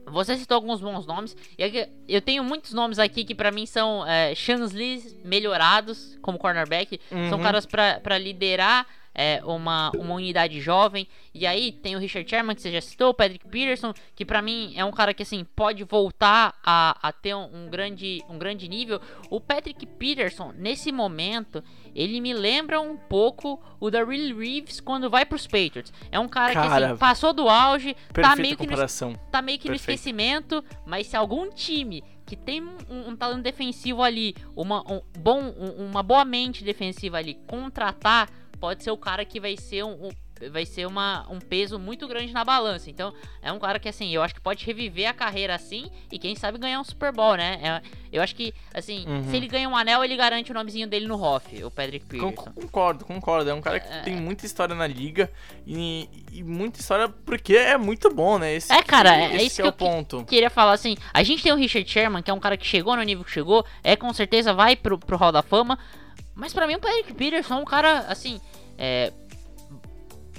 Você citou alguns bons nomes. E eu tenho muitos nomes aqui que para mim são é, melhorados como cornerback. Uhum. São caras para liderar é, uma, uma unidade jovem. E aí tem o Richard Sherman, que você já citou, o Patrick Peterson, que para mim é um cara que assim pode voltar a, a ter um, um, grande, um grande nível. O Patrick Peterson, nesse momento, ele me lembra um pouco o da Will Reeves quando vai pros Patriots. É um cara, cara que assim, passou do auge, tá meio, que no, tá meio que no esquecimento, mas se algum time que tem um, um talento defensivo ali, uma, um bom, um, uma boa mente defensiva ali, contratar pode ser o cara que vai ser um, um vai ser uma, um peso muito grande na balança. Então, é um cara que, assim, eu acho que pode reviver a carreira assim e quem sabe ganhar um Super Bowl, né? É, eu acho que, assim, uhum. se ele ganha um anel, ele garante o nomezinho dele no Hoff, o Patrick Peterson. Concordo, concordo. É um cara que é... tem muita história na liga e, e, muita história porque é muito bom, né? Esse, é, cara, é, é isso que, é o ponto. Que, queria falar, assim, a gente tem o Richard Sherman, que é um cara que chegou no nível que chegou, é com certeza vai pro, pro Hall da Fama, mas para mim o Patrick Peterson é um cara, assim, é,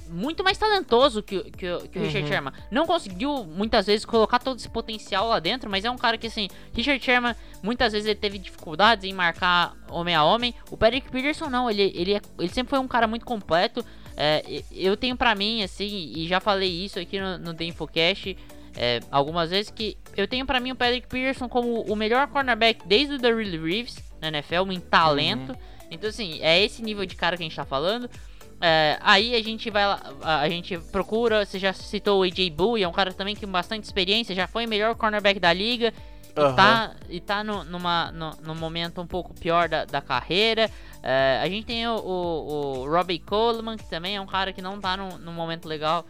muito mais talentoso que, que, que o uhum. Richard Sherman. Não conseguiu muitas vezes colocar todo esse potencial lá dentro, mas é um cara que assim, Richard Sherman muitas vezes ele teve dificuldades em marcar homem a homem. O Patrick Peterson não, ele, ele, é, ele sempre foi um cara muito completo. É, eu tenho para mim assim, e já falei isso aqui no, no The Infocast é, algumas vezes que eu tenho para mim o Patrick Peterson como o melhor cornerback desde o Darrell Reeves na NFL, em talento. Uhum. Então assim, é esse nível de cara que a gente tá falando. É, aí a gente vai lá, a gente procura, você já citou o AJ Bull, é um cara também que tem bastante experiência, já foi o melhor cornerback da liga uhum. e tá, e tá no, numa, no, no, momento um pouco pior da, da carreira. É, a gente tem o, o, o, Robbie Coleman, que também é um cara que não tá num, num momento legal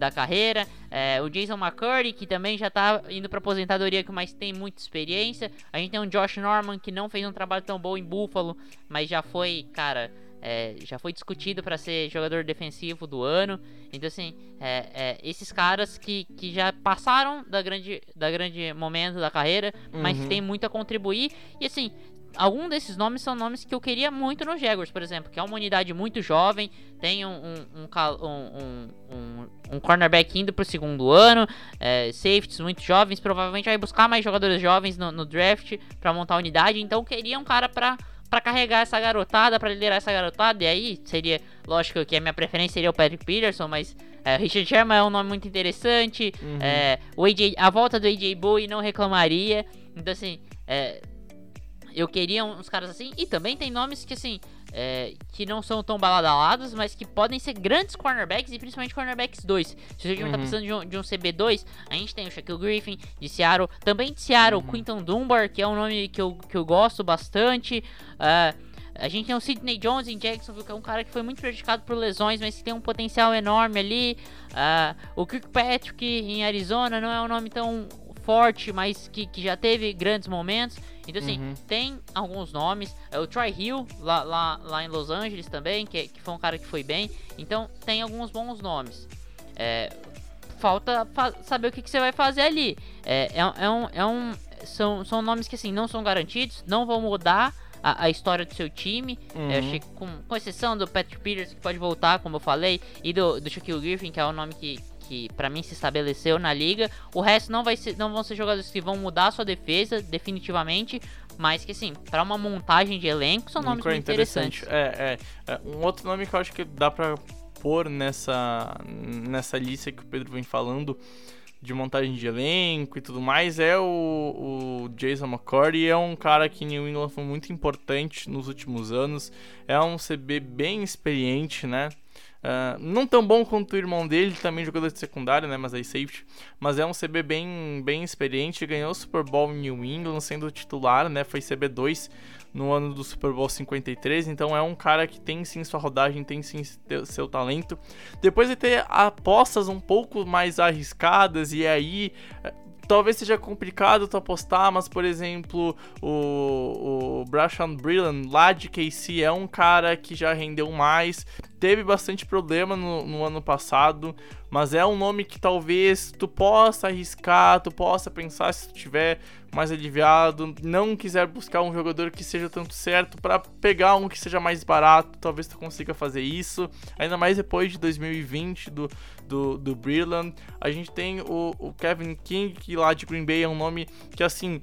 da carreira. É, o Jason McCurdy, que também já tá indo pra aposentadoria, mas tem muita experiência. A gente tem o Josh Norman, que não fez um trabalho tão bom em Buffalo, mas já foi, cara é, já foi discutido para ser jogador defensivo do ano. Então, assim, é, é, esses caras que, que já passaram da grande, da grande momento da carreira, mas uhum. tem muito a contribuir. E, assim, algum desses nomes são nomes que eu queria muito no Jaguars, por exemplo, que é uma unidade muito jovem, tem um, um, um, um, um cornerback indo pro segundo ano, é, safeties muito jovens, provavelmente vai buscar mais jogadores jovens no, no draft para montar a unidade, então eu queria um cara para para carregar essa garotada, para liderar essa garotada, e aí seria, lógico que a minha preferência seria o Patrick Peterson, mas é, Richard Sherman é um nome muito interessante, uhum. é, o AJ, a volta do AJ Bowie não reclamaria, então assim, é, eu queria uns caras assim. E também tem nomes que, assim, é, que não são tão baladalados, mas que podem ser grandes cornerbacks e principalmente cornerbacks 2. Se o time tá uhum. tá precisando de um, de um, CB2, a gente tem o Shaquille Griffin de Seattle. Também de Seattle, uhum. Quinton Dunbar, que é um nome que eu, que eu gosto bastante. Uh, a gente tem o Sidney Jones em Jacksonville, que é um cara que foi muito prejudicado por lesões, mas que tem um potencial enorme ali. Uh, o Kirkpatrick em Arizona não é um nome tão forte, mas que, que já teve grandes momentos. Então, assim, uhum. tem alguns nomes. É o Troy Hill, lá, lá, lá em Los Angeles também, que, que foi um cara que foi bem. Então, tem alguns bons nomes. É, falta saber o que, que, você vai fazer ali. É, é, é, um, é um, são, são nomes que, assim, não são garantidos, não vão mudar a, a história do seu time. Uhum. Eu achei, com, com exceção do Patrick Peters, que pode voltar, como eu falei, e do, do Shaquille Griffin, que é o nome que, que para mim se estabeleceu na liga. O resto não vai ser, não vão ser jogadores que vão mudar a sua defesa definitivamente, mas que assim, para uma montagem de elenco são nomes muito interessantes. É, é, é, um outro nome que eu acho que dá para pôr nessa nessa lista que o Pedro vem falando de montagem de elenco e tudo mais é o, o Jason McCourty. É um cara que em New England foi muito importante nos últimos anos. É um CB bem experiente né Uh, não tão bom quanto o irmão dele, também jogador de secundário, né? Mas aí safety. Mas é um CB bem, bem experiente. Ganhou o Super Bowl em New England, sendo titular, né? Foi CB2 no ano do Super Bowl 53. Então é um cara que tem sim sua rodagem, tem sim seu talento. Depois de ter apostas um pouco mais arriscadas, e aí talvez seja complicado tu apostar, mas por exemplo, o, o Brashan Brillan lá de KC é um cara que já rendeu mais, teve bastante problema no, no, ano passado, mas é um nome que talvez tu possa arriscar, tu possa pensar se tu tiver mais aliviado, não quiser buscar um jogador que seja tanto certo para pegar um que seja mais barato, talvez tu consiga fazer isso, ainda mais depois de 2020 do, do, do Brilland. A gente tem o, o Kevin King, que lá de Green Bay é um nome que assim,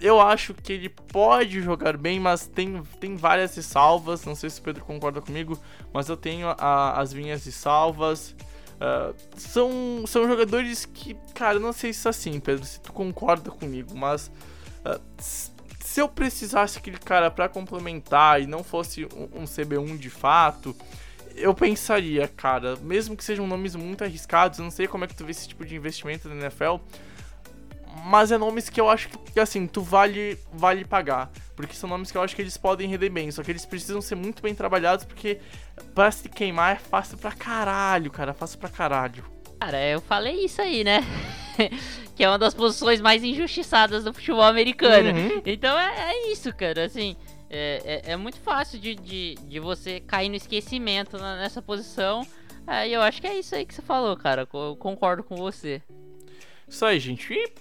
eu acho que ele pode jogar bem, mas tem, tem várias ressalvas, não sei se o Pedro concorda comigo, mas eu tenho a, as minhas ressalvas. Uh, são, são jogadores que, cara, não sei se é assim, Pedro, se tu concorda comigo, mas uh, se eu precisasse aquele cara para complementar e não fosse um, um, CB1 de fato, eu pensaria, cara, mesmo que sejam nomes muito arriscados, eu não sei como é que tu vê esse tipo de investimento na NFL, mas é nomes que eu acho que, assim, tu vale, vale pagar. Porque são nomes que eu acho que eles podem render bem. Só que eles precisam ser muito bem trabalhados. Porque pra se queimar é fácil pra caralho, cara. Fácil pra caralho. Cara, eu falei isso aí, né? <laughs> que é uma das posições mais injustiçadas do futebol americano. Uhum. Então é, é, isso, cara. Assim, é, é, é muito fácil de, de, de, você cair no esquecimento nessa posição. É, e eu acho que é isso aí que você falou, cara. Eu concordo com você. Isso aí, gente. E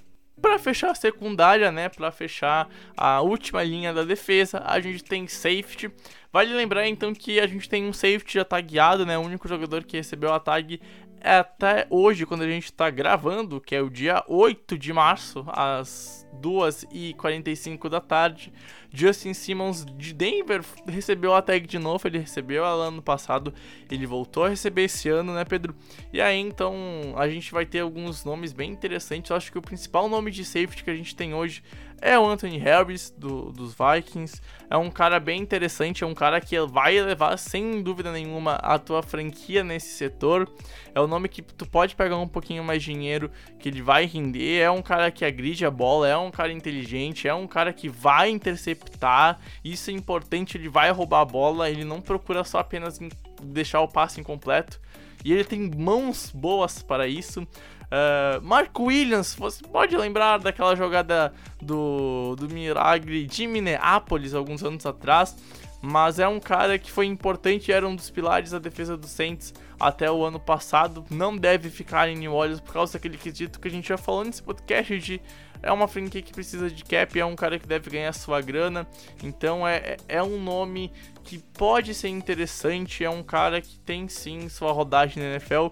para fechar a secundária, né, para fechar a última linha da defesa, a gente tem safety. Vale lembrar então que a gente tem um safety já tagueado, né? O único jogador que recebeu a tag é até hoje, quando a gente está gravando, que é o dia 8 de março, às 2h45 da tarde. Justin Simmons de Denver recebeu a tag de novo, ele recebeu ela ano passado, ele voltou a receber esse ano, né, Pedro? E aí então a gente vai ter alguns nomes bem interessantes. Eu acho que o principal nome de safety que a gente tem hoje é o Anthony Harris do, dos Vikings. É um cara bem interessante, é um cara que vai levar sem dúvida nenhuma a tua franquia nesse setor. É o nome que tu pode pegar um pouquinho mais dinheiro, que ele vai render. É um cara que agride a bola, é um cara inteligente, é um cara que vai interceptar. Isso é importante, ele vai roubar a bola, ele não procura só apenas deixar o passe incompleto. E ele tem mãos boas para isso. Uh, Mark Williams, você pode lembrar daquela jogada do, do Milagre de Minneapolis alguns anos atrás? mas é um cara que foi importante, era um dos pilares da defesa do Saints até o ano passado. Não deve ficar em New Orleans por causa daquele quesito que a gente já falou nesse podcast de é uma franquia que precisa de cap, é um cara que deve ganhar sua grana. Então é, é, é um nome que pode ser interessante, é um cara que tem sim sua rodagem na NFL,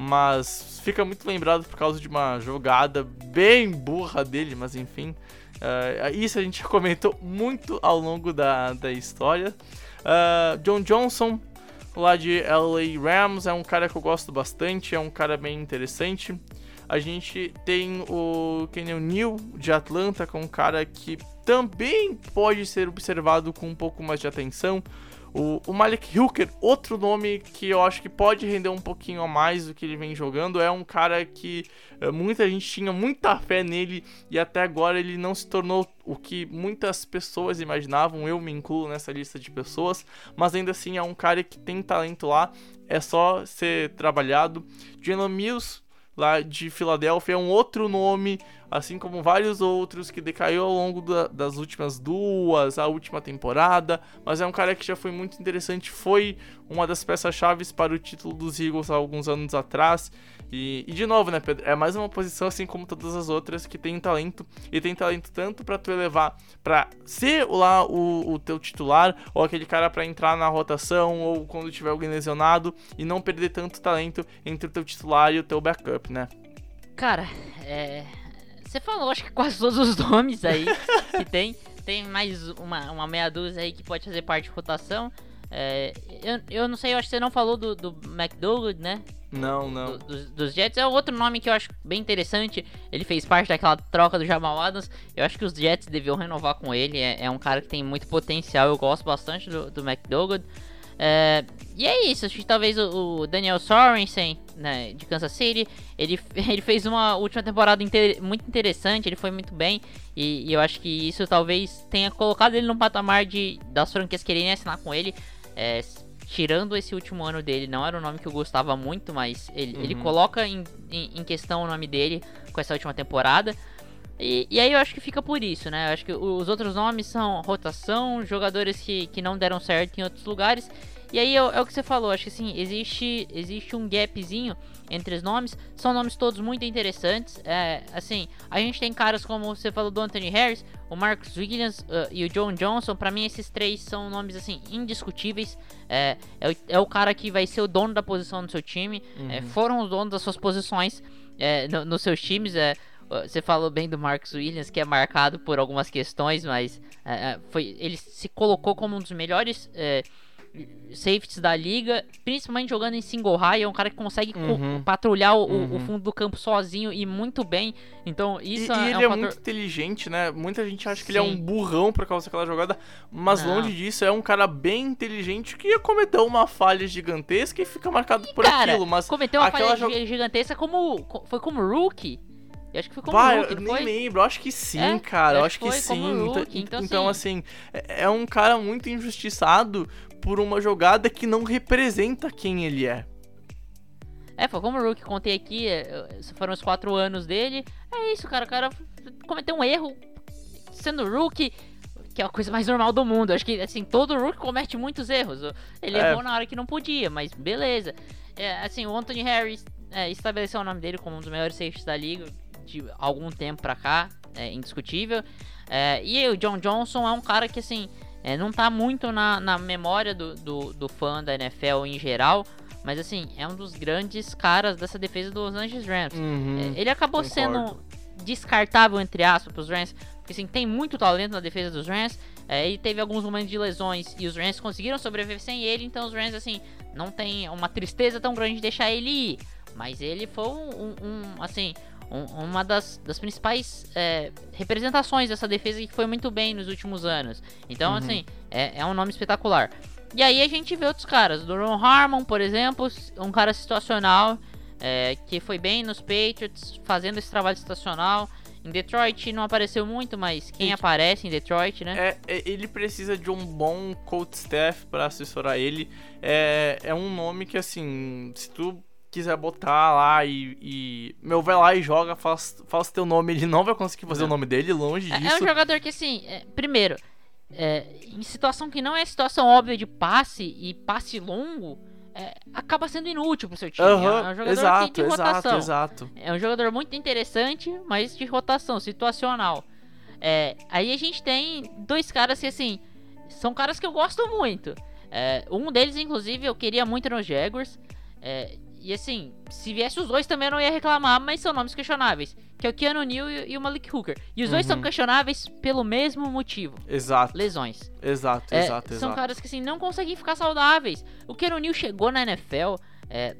mas fica muito lembrado por causa de uma jogada bem burra dele, mas enfim. Uh, isso a gente <laughs> comentou muito ao longo da, da história. Uh, John Johnson, lá de LA Rams, é um cara que eu gosto bastante, é um cara bem interessante. A gente tem o Kenyon Neal de Atlanta, que é um cara que também pode ser observado com um pouco mais de atenção. O, o Malik Hooker, outro nome que eu acho que pode render um pouquinho a mais do que ele vem jogando, é um cara que é, muita gente tinha muita fé nele e até agora ele não se tornou o que muitas pessoas imaginavam, eu me incluo nessa lista de pessoas, mas ainda assim é um cara que tem talento lá, é só ser trabalhado. Jalen Mills lá de Filadélfia é um outro nome, assim como vários outros que decaiu ao longo da, das últimas duas, a última temporada, mas é um cara que já foi muito interessante, foi uma das peças-chave para o título dos Eagles há alguns anos atrás. E, e, de novo, né, Pedro? É mais uma posição assim como todas as outras que tem talento e tem talento tanto para tu elevar para ser lá o, o teu titular ou aquele cara para entrar na rotação ou quando tiver alguém lesionado e não perder tanto talento entre o teu titular e o teu backup, né? Cara, é... você falou acho que quase todos os <laughs> nomes aí que tem. Tem mais uma, uma meia dúzia aí que pode fazer parte de rotação. É, eu, eu não sei, eu acho que você não falou do, do né? Não, não. Do, dos, dos, Jets. É outro nome que eu acho bem interessante. Ele fez parte daquela troca do Jamal Adams. Eu acho que os Jets deviam renovar com ele. É, é um cara que tem muito potencial. Eu gosto bastante do, do. É, e é isso. Acho que talvez o, o, Daniel Sorensen, né, de Kansas City, ele, <laughs> ele fez uma última temporada inter, muito interessante. Ele foi muito bem. E, e, eu acho que isso talvez tenha colocado ele no patamar de das franquias quererem assinar com ele. É, tirando esse último ano dele, não era um nome que eu gostava muito, mas ele, uhum. ele coloca em, em, em, questão o nome dele com essa última temporada. E, e, aí eu acho que fica por isso, né? Eu acho que os outros nomes são rotação, jogadores que, que não deram certo em outros lugares. E aí é, é o que você falou, acho que assim, existe, existe um gapzinho entre os nomes. São nomes todos muito interessantes. É, assim, a gente tem caras como você falou do Anthony Harris, o Marcus Williams uh, e o John Johnson. Para mim, esses três são nomes assim indiscutíveis. É, é, o, é, o, cara que vai ser o dono da posição do seu time. É, uhum. É, foram os donos das suas posições é, nos no seus times. É, você falou bem do Marcus Williams, que é marcado por algumas questões, mas foi, ele se colocou como um dos melhores safeties da liga, principalmente jogando em single high, é um cara que consegue uhum. patrulhar o, uhum. o, fundo do campo sozinho e muito bem. Então, isso e, é, e ele é, um é muito inteligente, né? Muita gente acha que Sim. ele é um burrão por causa daquela jogada, mas Não. longe disso, é um cara bem inteligente que cometeu uma falha gigantesca e fica marcado por cara, aquilo, mas cometeu uma falha gigantesca como foi como rookie. Eu acho que foi como Bah, rookie, eu nem foi? lembro, eu acho que sim, é, cara. Eu acho que, sim. Rookie, então, então, assim, é, é um cara muito injustiçado por uma jogada que não representa quem ele é. É, foi como o Rook contei aqui, é, foram os quatro anos dele. É isso, cara. O cara cometeu um erro sendo Rook, que é a coisa mais normal do mundo. Acho que, assim, todo Rook comete muitos erros. Ele é. errou na hora que não podia, mas beleza. É, assim, o Anthony Harris é, estabeleceu o nome dele como um dos melhores safeties da liga de algum tempo pra cá, é indiscutível. É, e o John Johnson é um cara que, assim, é, não tá muito na, na memória do, do, do, fã da NFL em geral, mas assim, é um dos grandes caras dessa defesa dos Angeles Rams. Uhum, é, ele acabou concordo. sendo descartável, entre aspas, para os Rams, porque assim, tem muito talento na defesa dos Rams. É, ele teve alguns momentos de lesões e os Rams conseguiram sobreviver sem ele, então os Rams, assim, não tem uma tristeza tão grande de deixar ele ir. Mas ele foi um, um assim, um, uma das, das principais é, representações dessa defesa que foi muito bem nos últimos anos. Então, uhum. assim, é, é, um nome espetacular. E aí a gente vê outros caras, Doron Harmon, por exemplo, um cara situacional, é, que foi bem nos Patriots, fazendo esse trabalho situacional. Em Detroit não apareceu muito, mas quem aparece em Detroit, né? É, é, ele precisa de um bom coach staff para assessorar ele. É, é um nome que, assim, se tu quiser botar lá e, e, Meu, vai lá e joga, faz, faz teu nome. Ele não vai conseguir fazer é. o nome dele, longe disso. É, é um jogador que, assim, é, primeiro, é, em situação que não é situação óbvia de passe e passe longo, é, acaba sendo inútil pro seu time. É um jogador exato, de, de rotação. Exato, exato. É um jogador muito interessante, mas de rotação, situacional. É, aí a gente tem dois caras que, assim, são caras que eu gosto muito. É, um deles, inclusive, eu queria muito no Jaguars. É, e assim, se viesse os dois também eu não ia reclamar, mas são nomes questionáveis. Que é o Keanu Neal e, o Malik Hooker. E os uhum. dois são uhum. questionáveis pelo mesmo motivo. Exato. Lesões. Exato, é, exato, São exato. caras que assim, não conseguem ficar saudáveis. O Keanu Neal chegou na NFL, é,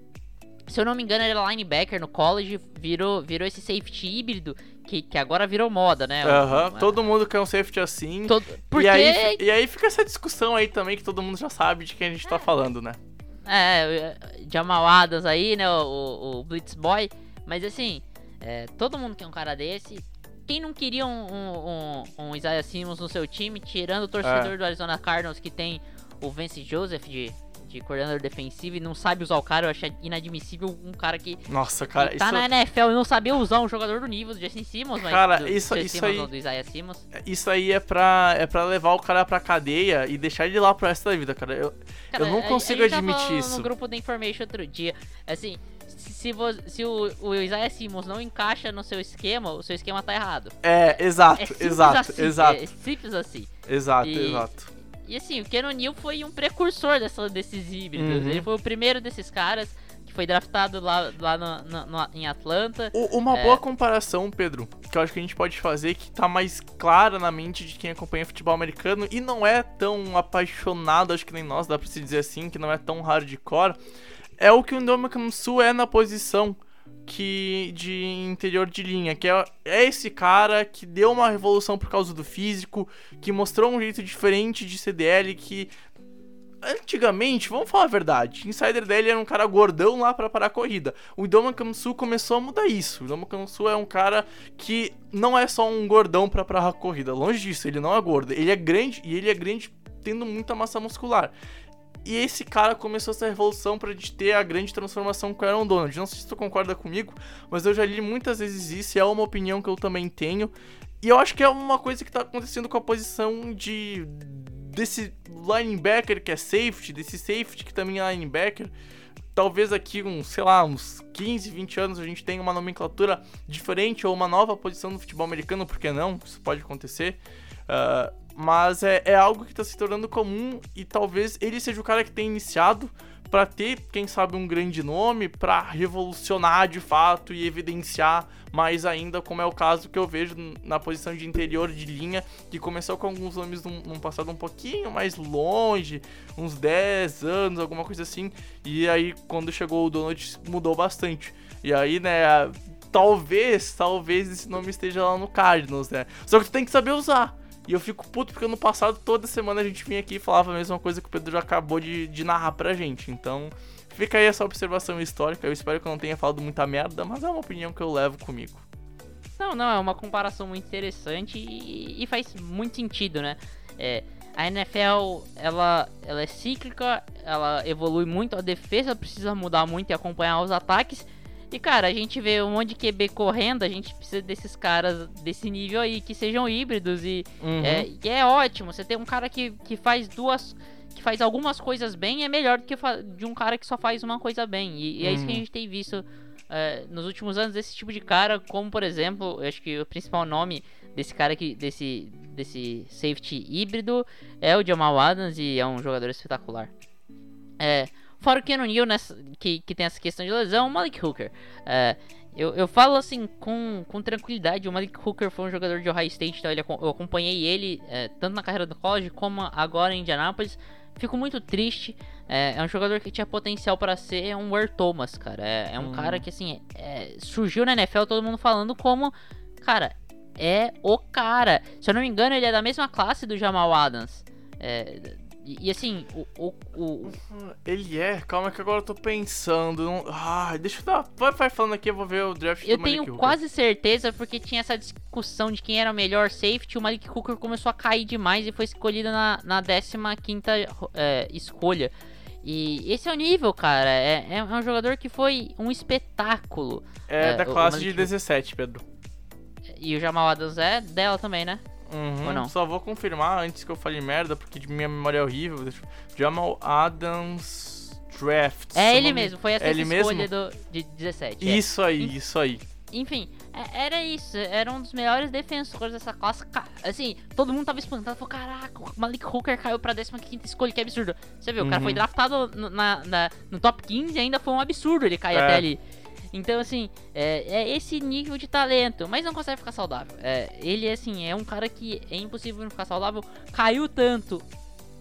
se eu não me engano, ele era linebacker no college, virou, virou esse safety híbrido, que, que agora virou moda, né? Aham, uhum, todo mundo quer um safety assim. Todo... Porque... E, aí, e aí fica essa discussão aí também que todo mundo já sabe de quem a gente tá falando, né? É, Jamal Adams aí, né? O, o Blitz Boy. Mas assim, é, todo mundo quer um cara desse. Quem não queria um, um, um, um Isaiah Simmons no seu time, tirando o torcedor é. do Arizona Cardinals que tem o Vance Joseph de, de coordenador defensivo e não sabe usar o cara, eu acho inadmissível um cara que, Nossa, cara, que tá isso... na NFL e não saber usar um jogador do nível do Justin Simmons, mas cara, do, isso, do isso Simmons, aí, do Isaiah Simmons. Isso aí é pra, é pra levar o cara pra cadeia e deixar ele lá pro resto da vida, cara. Eu, cara, eu não consigo a, a admitir isso. no grupo da Information outro dia, assim, se, se o, o Isaiah Simmons não encaixa no seu esquema, o seu esquema tá errado. É, exato, é exato, assim, exato. É, é simples assim. Exato, e, exato. E assim, o Keanu Neal foi um precursor dessa, desses híbridos. Uhum. Ele foi o primeiro desses caras que foi draftado lá, lá no, no, no em Atlanta. Uma é... boa comparação, Pedro, que eu acho que a gente pode fazer, que tá mais clara na mente de quem acompanha futebol americano e não é tão apaixonado, acho que nem nós, dá pra se dizer assim, que não é tão hardcore, é o que o Dominican Sul é na posição que de interior de linha, que é, é esse cara que deu uma revolução por causa do físico, que mostrou um jeito diferente de CDL, que antigamente, vamos falar a verdade, insider dele era um cara gordão lá para parar a corrida. O Idoma Kamsu começou a mudar isso. O Idoma Kamsu é um cara que não é só um gordão para parar a corrida, longe disso, ele não é gordo, ele é grande e ele é grande tendo muita massa muscular. E esse cara começou essa revolução para ter a grande transformação com o Aaron Donald. Não sei se tu concorda comigo, mas eu já li muitas vezes isso e é uma opinião que eu também tenho. E eu acho que é uma coisa que tá acontecendo com a posição de desse linebacker que é safety, desse safety que também é linebacker. Talvez aqui uns, sei lá, uns 15, 20 anos a gente tenha uma nomenclatura diferente ou uma nova posição no futebol americano, por que não? Isso pode acontecer. Uh, mas é, é algo que está se tornando comum e talvez ele seja o cara que tenha iniciado para ter, quem sabe, um grande nome, para revolucionar de fato e evidenciar mais ainda, como é o caso que eu vejo na posição de interior de linha, que começou com alguns nomes num, num passado um pouquinho mais longe, uns 10 anos, alguma coisa assim, e aí quando chegou o Donald mudou bastante. E aí, né, talvez, talvez esse nome esteja lá no Cardinals, né? Só que tu tem que saber usar. E eu fico puto porque no passado, toda semana a gente vinha aqui e falava a mesma coisa que o Pedro já acabou de, de narrar pra gente. Então, fica aí essa observação histórica. Eu espero que eu não tenha falado muita merda, mas é uma opinião que eu levo comigo. Não, não, é uma comparação muito interessante e, e faz muito sentido, né? É, a NFL, ela, ela é cíclica, ela evolui muito, a defesa precisa mudar muito e acompanhar os ataques. E cara, a gente vê um monte de QB correndo, a gente precisa desses caras desse nível aí que sejam híbridos e uhum. é, e é ótimo. Você tem um cara que, que faz duas. que faz algumas coisas bem é melhor do que de um cara que só faz uma coisa bem. E, e é isso que a uhum. gente tem visto é, nos últimos anos desse tipo de cara, como por exemplo, eu acho que o principal nome desse cara que. desse. desse safety híbrido é o Jamal Adams e é um jogador espetacular. É. Fora o Keanu Neal, nessa, que, que tem essa questão de lesão, o Malik Hooker. É, eu, eu falo assim com, com tranquilidade, o Malik Hooker foi um jogador de Ohio State, então ele, eu acompanhei ele é, tanto na carreira do college como agora em Indianapolis. Fico muito triste. É, é um jogador que tinha potencial para ser um Earl Thomas, cara. É, é um hum. cara que assim é, surgiu na NFL, todo mundo falando como, cara, é o cara. Se eu não me engano, ele é da mesma classe do Jamal Adams. É, e, e, assim, o, o, o, Ele é? Calma que agora eu tô pensando. Não... Ah, deixa eu dar. Vai, vai falando aqui, eu vou ver o draft Eu tenho quase certeza, porque tinha essa discussão de quem era o melhor safety. O Malik Hooker começou a cair demais e foi escolhido na, na 15 é, escolha. E esse é o nível, cara. É, é um jogador que foi um espetáculo. É, é da classe de 17, Pedro. E o Jamal Adams é dela também, né? Uhum, Ou não? Só vou confirmar antes que eu fale merda, porque de minha memória é horrível. Jamal Adams Draft. É ele mesmo, foi essa É ele escolha mesmo? do, de 17. é. Isso aí, isso aí. Enfim, é- era isso. Era um dos melhores defensores dessa classe. Assim, todo mundo tava espantado. Falou, caraca, o Malik Hooker caiu pra 15 escolha, que absurdo. Você viu, o cara Uhum. foi draftado no, na- na- no top 15 e ainda foi um absurdo ele cair É. até ali. Então, assim, é, é esse nível de talento, mas não consegue ficar saudável. É, ele, assim, é um cara que é impossível não ficar saudável. Caiu tanto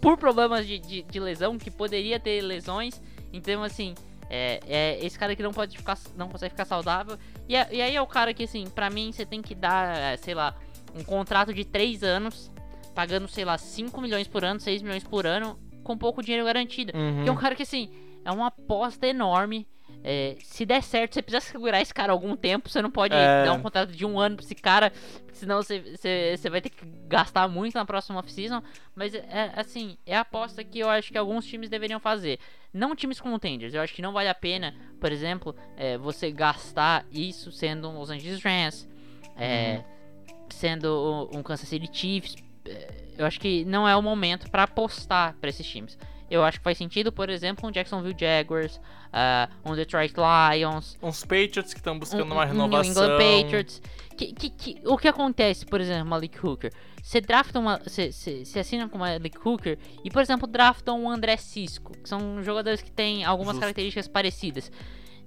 por problemas de, de, de lesão, que poderia ter lesões. Então, assim, é, é esse cara que não pode ficar, não consegue ficar saudável. E, a- e aí é o cara que, assim, pra mim você tem que dar, é, sei lá, um contrato de 3 anos, pagando, sei lá, 5 milhões por ano, 6 milhões por ano, com pouco dinheiro garantido. Uhum. Que é um cara que, assim, é uma aposta enorme. É, se der certo, você precisa segurar esse cara algum tempo. Você não pode É. dar um contrato de um ano pra esse cara, senão você, você, você vai ter que gastar muito na próxima off-season. Mas, é, assim, é a aposta que eu acho que alguns times deveriam fazer. Não times contenders. Eu acho que não vale a pena, por exemplo, é, você gastar isso sendo um Los Angeles Rams, é, sendo um Kansas City Chiefs. É, Eu acho que não é o momento pra apostar pra esses times. Eu acho que faz sentido, por exemplo, um Jacksonville Jaguars, ah, um Detroit Lions, Uns Patriots que estão buscando um, uma um renovação. New England Patriots. Que, que, que- o que acontece, por exemplo, Malik Hooker? Você drafta uma. Você, assina com Malik Hooker e, por exemplo, drafta um André Cisco, que são jogadores que têm algumas Justo. características parecidas.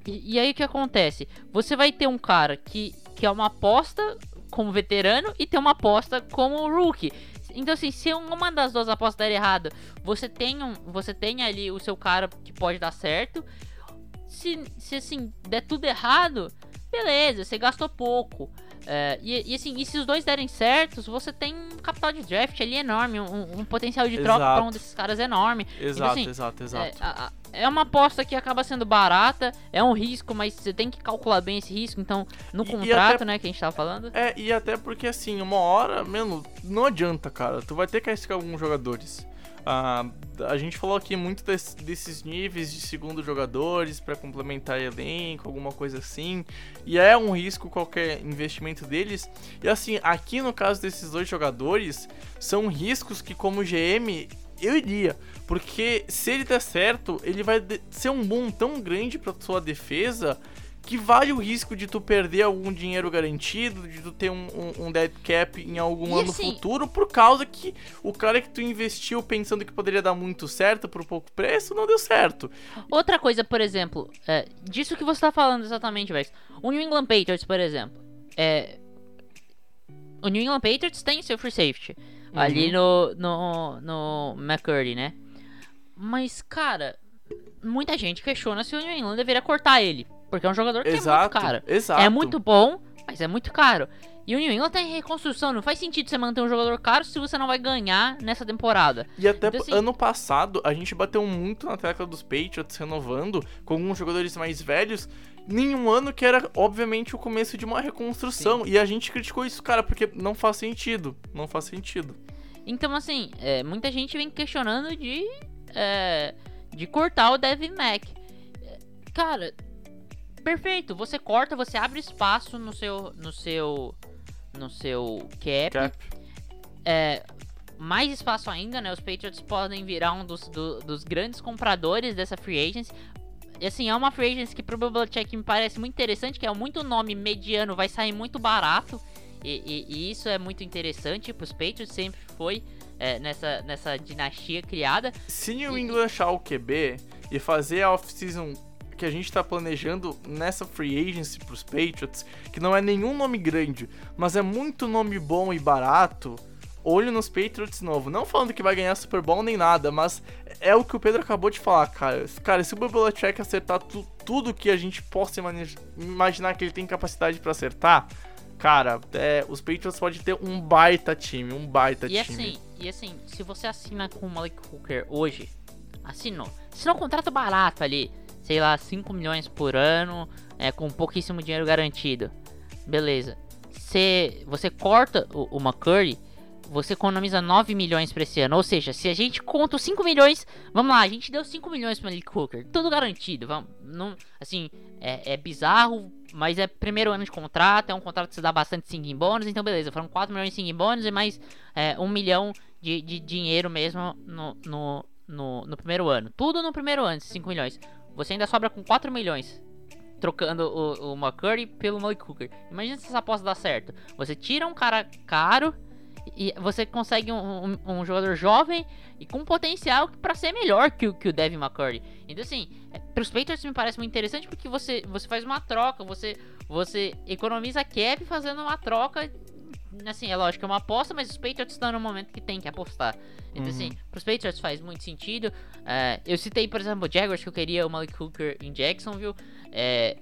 E, e aí o que acontece? Você vai ter um cara que, que é uma aposta como veterano e tem uma aposta como rookie. Então, assim, se uma das duas apostas der errado, você tem, um, você tem ali o seu cara que pode dar certo. Se, se assim, der tudo errado, beleza, você gastou pouco. É, e, e, assim, e se os dois derem certos, você tem um capital de draft ali enorme, um, um potencial de troca pra um desses caras enorme. Exato, assim, exato, exato. É, a- é uma aposta que acaba sendo barata, é um risco, mas você tem que calcular bem esse risco. Então, no contrato, até- né, que a gente tava falando. É, e até porque assim, uma hora, mano, não adianta, cara. Tu vai ter que arriscar alguns jogadores. Ah, a gente falou aqui muito des- desses níveis de segundo jogadores pra complementar elenco, alguma coisa assim. E é um risco qualquer investimento deles. E assim, aqui no caso desses dois jogadores, são riscos que como GM eu iria. Porque se ele der certo, ele vai ser um boom tão grande pra sua defesa que vale o risco de tu perder algum dinheiro garantido, de tu ter um, um, um dead cap em algum E ano assim- futuro, por causa que o cara que tu investiu pensando que poderia dar muito certo por pouco preço, não deu certo. Outra coisa, por exemplo, é, disso que você tá falando exatamente, Vex. O New England Patriots, por exemplo, é. O New England Patriots tem seu free safety ali no, no, no McCurdy, né? Mas, cara, muita gente questiona se o New England deveria cortar ele. Porque é um jogador que é muito Exato, caro. exato. É muito bom, mas é muito caro. E o New England tá em reconstrução. Não faz sentido você manter um jogador caro se você não vai ganhar nessa temporada. E até Então, assim- ano passado, a gente bateu muito na tecla dos Patriots renovando com alguns jogadores mais velhos. Nenhum ano que era, obviamente, o começo de uma reconstrução. E a gente criticou isso, cara, porque não faz sentido. Não faz sentido. Então, assim, é, muita gente vem questionando de, é, de cortar o Devin Mack. É, Cara, perfeito. Você corta, você abre espaço no seu, no seu, no seu cap. Cap. É, mais espaço ainda, né? Os Patriots podem virar um dos, do- dos grandes compradores dessa free agency. E, assim, é uma free agency que pro Belichick me parece muito interessante, que é muito nome mediano, vai sair muito barato. E, e- e isso é muito interessante pros Patriots, sempre foi é, nessa, nessa dinastia criada. Se New England achar o QB e fazer a off-season que a gente tá planejando nessa free agency pros Patriots, que não é nenhum nome grande, mas é muito nome bom e barato, olho nos Patriots novo. Não falando que vai ganhar Super Bowl nem nada, mas é o que o Pedro acabou de falar, cara. Cara, se o Belichick acertar tu- tudo que a gente possa imaginar que ele tem capacidade pra acertar, cara, é, os Patriots podem ter um baita time, um baita E time. assim, e assim, se você assina com o Malik Hooker hoje, assinou. Assinou um contrato barato ali, sei lá, 5 milhões por ano, é, com pouquíssimo dinheiro garantido. Beleza. Se você corta o, o McCurry, você economiza 9 milhões pra esse ano. Ou seja, se a gente conta os 5 milhões, vamos lá, a gente deu 5 milhões pro Malik Hooker, tudo garantido. Vamos, não, assim, é, é bizarro mas é primeiro ano de contrato, é um contrato que se dá bastante singing bônus, então beleza, foram 4 milhões de singing bônus e mais é, 1 milhão de, de dinheiro mesmo no, no, no, no primeiro ano. Tudo no primeiro ano, 5 milhões. Você ainda sobra com 4 milhões trocando o, o McCurry pelo Malik Hooker. Imagina se essa aposta dá certo. Você tira um cara caro e você consegue um, um, um jogador jovem e com potencial para ser melhor que o, que o Devin McCurry. Então, assim, é, para os Patriots me parece muito interessante porque você, você faz uma troca, você, você economiza cap fazendo uma troca. Assim, é lógico, é uma aposta, mas os Patriots estão no momento que tem que apostar. Então, assim, Uhum. para os Patriots faz muito sentido. É, eu citei, por exemplo, o Jaguars, que eu queria o Malik Hooker em Jacksonville. É,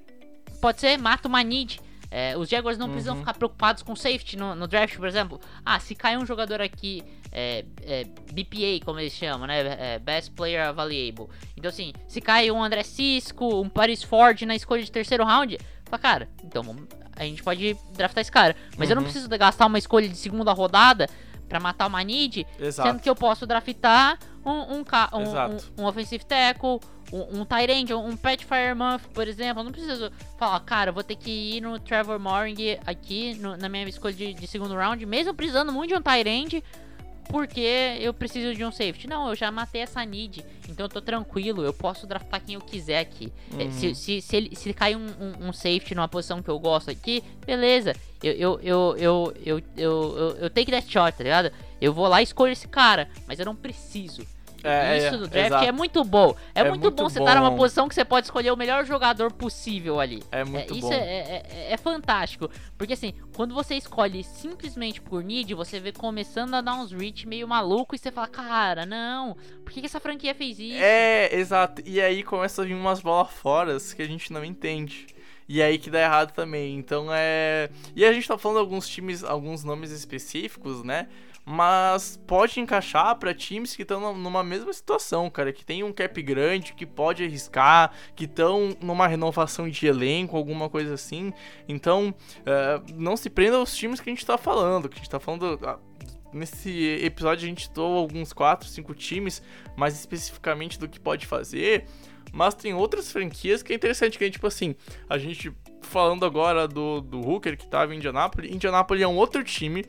pode ser, mata o Manid. É, os Jaguars não precisam Uhum. ficar preocupados com safety no, no draft, por exemplo. Ah, se cai um jogador aqui, é, é, BPA, como eles chamam, né? É, Best Player Available. Então, assim, se cai um André Cisco, um Paris Ford na escolha de terceiro round, fala, cara, então vamos- a gente pode draftar esse cara. Mas eu não Uhum. preciso gastar uma escolha de segunda rodada pra matar o Manid, Exato. Sendo que eu posso draftar um, um, um, um, um offensive tackle, um, um tight um Pat Firemonth, por exemplo. Eu não preciso falar, cara, vou ter que ir no Trevor Morring aqui no- na minha escolha de, de segundo round, mesmo precisando muito de um tight porque eu preciso de um safety. Não, eu já matei essa need, então eu tô tranquilo, eu posso draftar quem eu quiser aqui. É, Uhum. Se, se, se, ele, se cair um, um, um safety numa posição que eu gosto aqui, beleza. Eu, eu, eu, eu, eu, eu, eu, eu take that shot, tá ligado? Eu vou lá e escolho esse cara, mas eu não preciso. É, Isso é, do draft exato. é muito bom. É, É muito, muito bom você estar numa bom. posição que você pode escolher o melhor jogador possível ali. É muito É, isso bom. é, é- é- é fantástico. Porque assim, quando você escolhe simplesmente por need, você vê começando a dar uns reach meio maluco e você fala, cara, não, por que, que essa franquia fez isso? É, exato. E aí começa a vir umas bolas fora que a gente não entende. E aí que dá errado também. Então é. E a gente tá falando alguns times, alguns nomes específicos, né? Mas pode encaixar pra times que estão numa mesma situação, cara. Que tem um cap grande, que pode arriscar, que estão numa renovação de elenco, alguma coisa assim. Então, é, não se prenda aos times que a gente tá falando. Que a gente tá falando. ah, Nesse episódio a gente citou alguns 4, 5 times, mais especificamente do que pode fazer. Mas tem outras franquias que é interessante, que é tipo assim, a gente falando agora do, do Hooker que tava em Indianapolis. Indianapolis é um outro time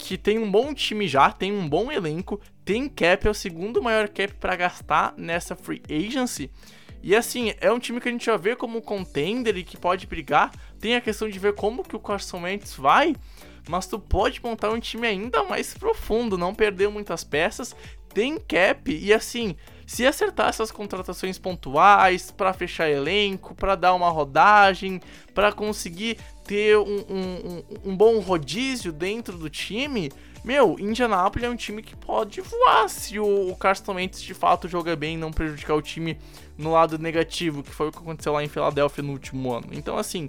que tem um bom time já, tem um bom elenco, tem cap, é o segundo maior cap pra gastar nessa free agency. E assim, é um time que a gente já vê como contender e que pode brigar. Tem a questão de ver como que o Carson Wentz vai, mas tu pode montar um time ainda mais profundo, não perder muitas peças, tem cap e assim, se acertar essas contratações pontuais pra fechar elenco, pra dar uma rodagem, pra conseguir ter um, um- um- um bom rodízio dentro do time, meu, Indianapolis é um time que pode voar se o, o Carson Wentz de fato joga bem e não prejudicar o time no lado negativo, que foi o que aconteceu lá em Filadélfia no último ano. Então, assim,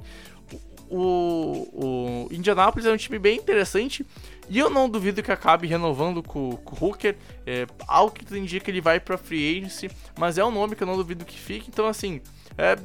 o, o Indianapolis é um time bem interessante e eu não duvido que acabe renovando com, com o Hooker. É, algo que indica que ele vai pra free agency, mas é um nome que eu não duvido que fique. Então, assim, é,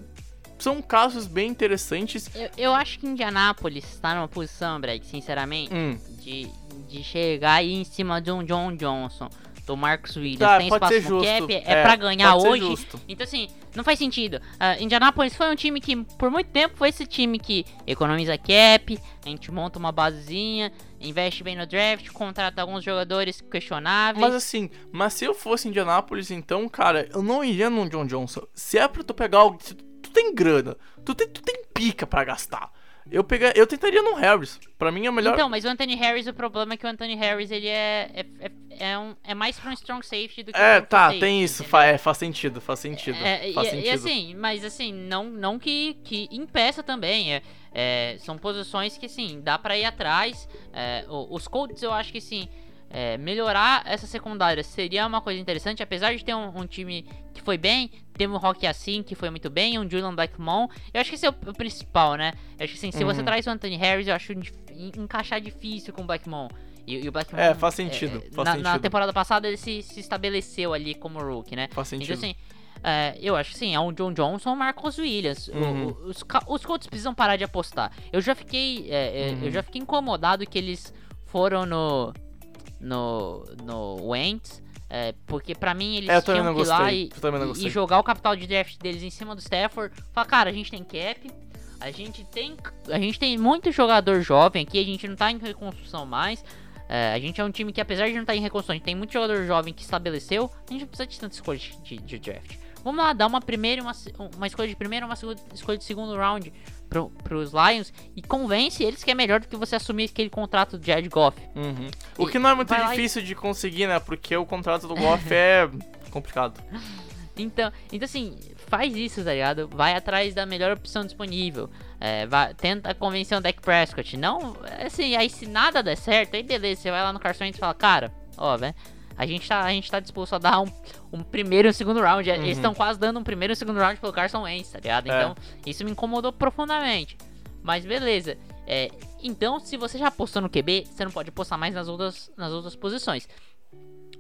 são casos bem interessantes. Eu, eu acho que Indianapolis tá numa posição, Brad, sinceramente, Hum, de, de chegar aí em cima de um John Johnson, do Marcus Williams. tá, Tem espaço no justo. cap, é, pra ganhar hoje. Então, assim, não faz sentido. Ah, Indianapolis foi um time que, por muito tempo, foi esse time que economiza cap, a gente monta uma basezinha, investe bem no draft, contrata alguns jogadores questionáveis. Mas assim, mas se eu fosse Indianapolis, então, cara, eu não iria num John Johnson. Se é pra tu pegar algo. Tu, tu tem grana, tu tem, tu tem pica pra gastar. Eu, pegar, eu tentaria no Harris. Pra mim é melhor. Então, mas o Anthony Harris, o problema é que o Anthony Harris, ele é, é, é, é um, é mais pra um strong safety do que é, um tá, safety, tem isso. Fa, é, faz sentido, faz sentido. É, faz e, sentido. e assim, mas assim, não, não que, que impeça também. É, é, são posições que, sim, dá pra ir atrás. É, os Colts, eu acho que, sim, é, melhorar essa secundária seria uma coisa interessante. Apesar de ter um, um time que foi bem, teve um Rock assim que foi muito bem, um Julian Blackmon. Eu acho que esse é o, o principal, né? Eu acho que, assim, se você Uhum. traz o Anthony Harris, eu acho encaixar difícil com o Blackmon. E, e o Blackmon. É, faz sentido, é, faz na, na sentido. temporada passada ele se, se estabeleceu ali como rookie, né? Faz sentido. Então, assim, é, eu acho que sim, é um John Johnson ou Marcos Williams. Uhum. o- os, os Colts precisam parar de apostar. Eu já fiquei. é, é, Uhum. Eu já fiquei incomodado que eles foram no. No. No Wentz. É, porque pra mim eles É, tinham que ir lá e, e- jogar o capital de draft deles em cima do Stafford. Falar, cara, a gente tem cap. A gente tem, a gente tem muito jogador jovem aqui, a gente não tá em reconstrução mais. É, a gente é um time que, apesar de não estar tá em reconstrução, a gente tem muito jogador jovem que estabeleceu. A gente não precisa de tanta escolha de, de draft. Vamos lá, dar uma primeira uma, uma escolha de primeira uma segunda, escolha de segundo round pro, pros Lions e convence eles que é melhor do que você assumir aquele contrato de Ed Goff. Uhum. O que não é muito difícil e... de conseguir, né? Porque o contrato do Goff é <laughs> complicado. Então, então assim, faz isso, tá ligado? Vai atrás da melhor opção disponível. É, vai, tenta convencer o Deck Prescott. Não, assim, aí se nada der certo, aí beleza, você vai lá no Carson e fala, cara, ó, velho, a gente tá, a gente tá disposto a dar um, um primeiro e um segundo round. Uhum. Eles estão quase dando um primeiro e um segundo round pelo Carson Wentz, tá ligado? É. Então, isso me incomodou profundamente. Mas beleza. É, então, se você já apostou no QB, você não pode apostar mais nas outras, nas outras posições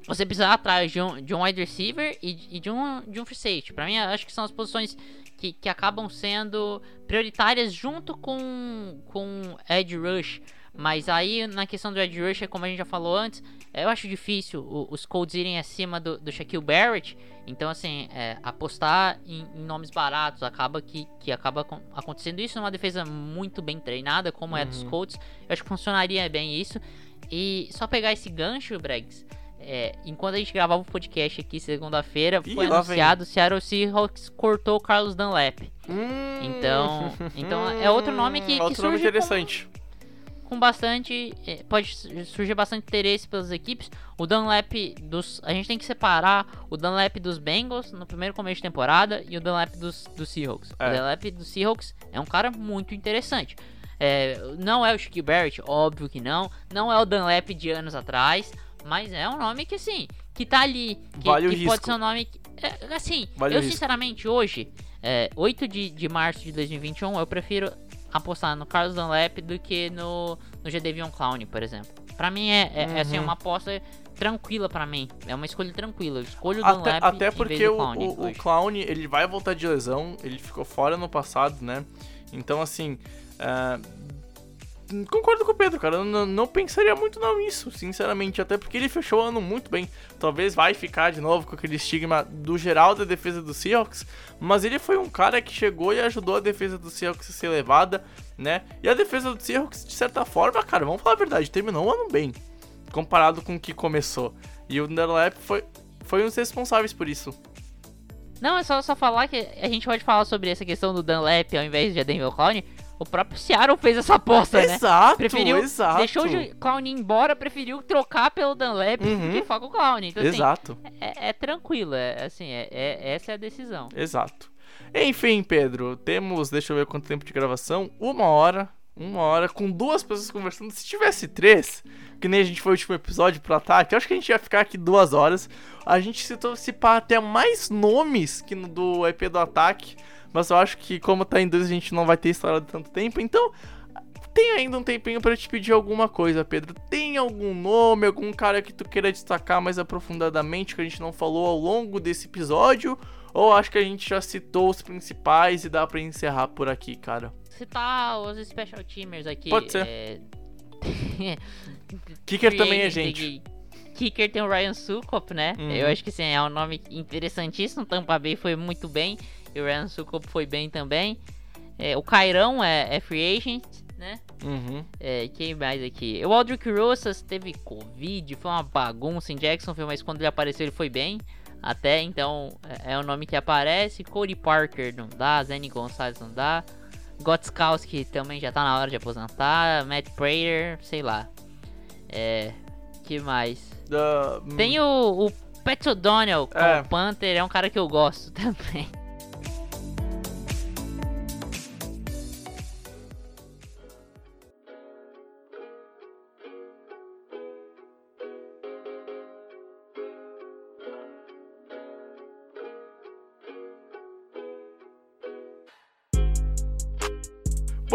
você precisa atrás de um, de um wide receiver e, e, de, um, de um free safety. Pra mim, acho que são as posições que, que acabam sendo prioritárias junto com, com edge rush. Mas aí, na questão do edge rush, como a gente já falou antes, eu acho difícil os Colts irem acima do, do Shaquille Barrett. Então, assim, é, apostar em, em, nomes baratos acaba que, que acaba acontecendo isso numa defesa muito bem treinada, como uhum. é a dos uhum. Colts. Eu acho que funcionaria bem isso. E só pegar esse gancho, Bregs, é, enquanto a gente gravava o podcast aqui segunda-feira, foi anunciado o Seattle Seahawks cortou o Carlos Dunlap. Hum, então, então é outro nome que, <laughs> outro que surge nome interessante. Com, com, bastante, é, pode surgir bastante interesse pelas equipes. O Dunlap dos, a gente tem que separar o Dunlap dos Bengals no primeiro começo de temporada e o Dunlap dos, dos Seahawks. É. O Dunlap dos Seahawks é um cara muito interessante. É, não é o Shaquille Barrett, óbvio que não. Não é o Dunlap de anos atrás. Mas é um nome que, assim, que tá ali. Que, vale que pode ser um nome. Que, é, assim, vale eu sinceramente hoje, é, 8 de, de março de 2021, eu prefiro apostar no Carlos Dunlap do que no, no GDV Clown, por exemplo. Pra mim é, é, uhum. é assim, uma aposta tranquila para mim. É uma escolha tranquila. Eu escolho o Dunlap Até, até porque o, Clown, o, o Clown, ele vai voltar de lesão. Ele ficou fora no passado, né? Então, assim, uh, concordo com o Pedro, cara. Eu não, pensaria muito não nisso, sinceramente. Até porque ele fechou o ano muito bem. Talvez vai ficar de novo com aquele estigma do geral da defesa do Seahawks. Mas ele foi um cara que chegou e ajudou a defesa do Seahawks a ser levada, né? E a defesa do Seahawks, de certa forma, cara, vamos falar a verdade, terminou o ano bem. Comparado com o que começou. E o Dunlap foi, foi um dos responsáveis por isso. Não, é só, só falar que a gente pode falar sobre essa questão do Dunlap ao invés de Denver Clown o próprio Seattle fez essa aposta, exato, né? Exato, preferiu, exato. Deixou o Clown embora, preferiu trocar pelo Dunlap uhum. que foca o Clown. Então, assim, exato. Assim, é, é, tranquilo, é, assim, é, é, essa é a decisão. Exato. Enfim, Pedro, temos, deixa eu ver quanto tempo de gravação, uma hora, uma hora, com duas pessoas conversando. Se tivesse três, que nem a gente foi o último episódio pro ataque, eu acho que a gente ia ficar aqui duas horas. A gente citou se pá até mais nomes que no do EP do ataque. Mas eu acho que como tá em dois a gente não vai ter história de tanto tempo, então tem ainda um tempinho para te pedir alguma coisa, Pedro. Tem algum nome, algum cara que tu queira destacar mais aprofundadamente que a gente não falou ao longo desse episódio? Ou acho que a gente já citou os principais e dá para encerrar por aqui, cara? Citar os special teamers aqui. Pode ser. É... <laughs> Kicker também é gente. Kicker tem o Ryan Sukop, né? Uhum. Eu acho que sim, é um nome interessantíssimo. Tampa Bay foi muito bem. E o Ryan Sukop foi bem também. É, o Cairão é, é, free agent, né? Uhum. É, quem mais aqui? O Aldrich Rosas teve Covid, foi uma bagunça em Jacksonville, mas quando ele apareceu ele foi bem. Até então é, é o nome que aparece. Cody Parker não dá, Zenny Gonçalves não dá. Gotskowski também já tá na hora de aposentar. Matt Prater, sei lá. É. que mais? Tem o, o Pat O'Donnell com é. o Panther, é um cara que eu gosto <laughs> também.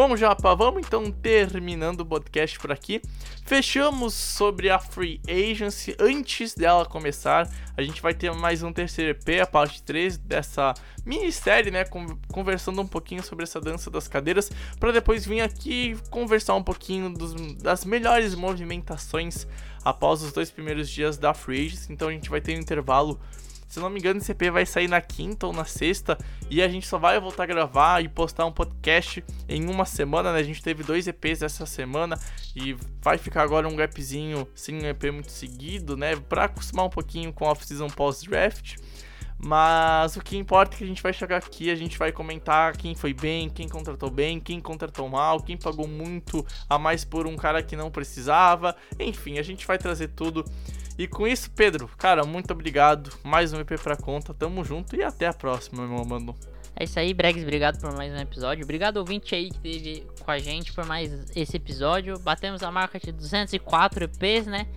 Bom, Japa, vamos então terminando o podcast por aqui. Fechamos sobre a Free Agency. Antes dela começar, a gente vai ter mais um terceiro EP, a parte 3 dessa minissérie, né? Conversando um pouquinho sobre essa dança das cadeiras, para depois vir aqui conversar um pouquinho dos, das melhores movimentações após os dois primeiros dias da Free Agency. Então a gente vai ter um intervalo Se não me engano, esse EP vai sair na quinta ou na sexta. E a gente só vai voltar a gravar e postar um podcast em uma semana, né? A gente teve dois EPs essa semana e vai ficar agora um gapzinho sem um EP muito seguido, né? Pra acostumar um pouquinho com a off-season pós-draft. Mas o que importa é que a gente vai chegar aqui, a gente vai comentar quem foi bem, quem contratou bem, quem contratou mal, quem pagou muito a mais por um cara que não precisava. Enfim, a gente vai trazer tudo. E com isso, Pedro, cara, muito obrigado. Mais um EP pra conta, tamo junto e até a próxima, meu mano. É isso aí, Bregs, obrigado por mais um episódio. Obrigado, ouvinte aí que teve com a gente por mais esse episódio. Batemos a marca de 204 EPs, né?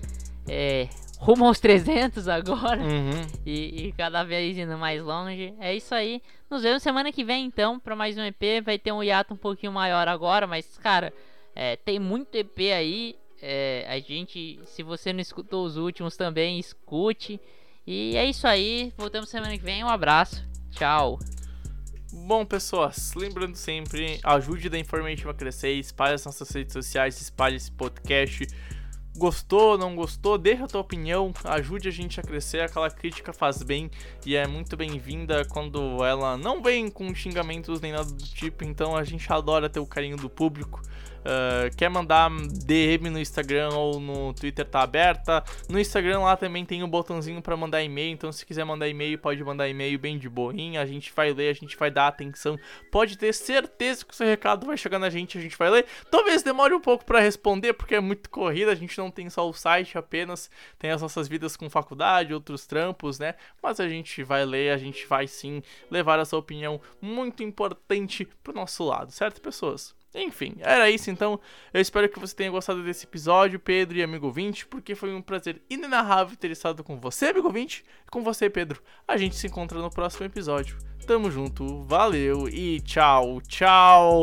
É, rumo aos 300 agora. Uhum. E, e, cada vez indo mais longe. É isso aí. Nos vemos semana que vem, então, para mais um EP. Vai ter um hiato um pouquinho maior agora, mas, cara, é, tem muito EP aí. É, a gente, se você não escutou os últimos também, escute. E é isso aí. Voltamos semana que vem. Um abraço. Tchau. Bom, pessoas, lembrando sempre, ajude da Information a crescer, espalhe as nossas redes sociais, espalhe esse podcast. Gostou, não gostou? Deixa a tua opinião, ajude a gente a crescer. Aquela crítica faz bem e é muito bem-vinda quando ela não vem com xingamentos nem nada do tipo. Então a gente adora ter o carinho do público. Uh, quer mandar DM no Instagram ou no Twitter tá aberta. No Instagram lá também tem um botãozinho para mandar e-mail, então se quiser mandar e-mail, pode mandar e-mail bem de boinha, a gente vai ler, a gente vai dar atenção. Pode ter certeza que o seu recado vai chegar na gente, a gente vai ler. Talvez demore um pouco para responder, porque é muito corrida, a gente não tem só o site apenas, tem as nossas vidas com faculdade, outros trampos, né? Mas a gente vai ler, a gente vai sim levar essa opinião muito importante pro nosso lado, certo, pessoas? Enfim, era isso então. Eu espero que você tenha gostado desse episódio, Pedro e amigo 20, porque foi um prazer inenarrável ter estado com você, amigo 20, e com você, Pedro. A gente se encontra no próximo episódio. Tamo junto, valeu e tchau, tchau!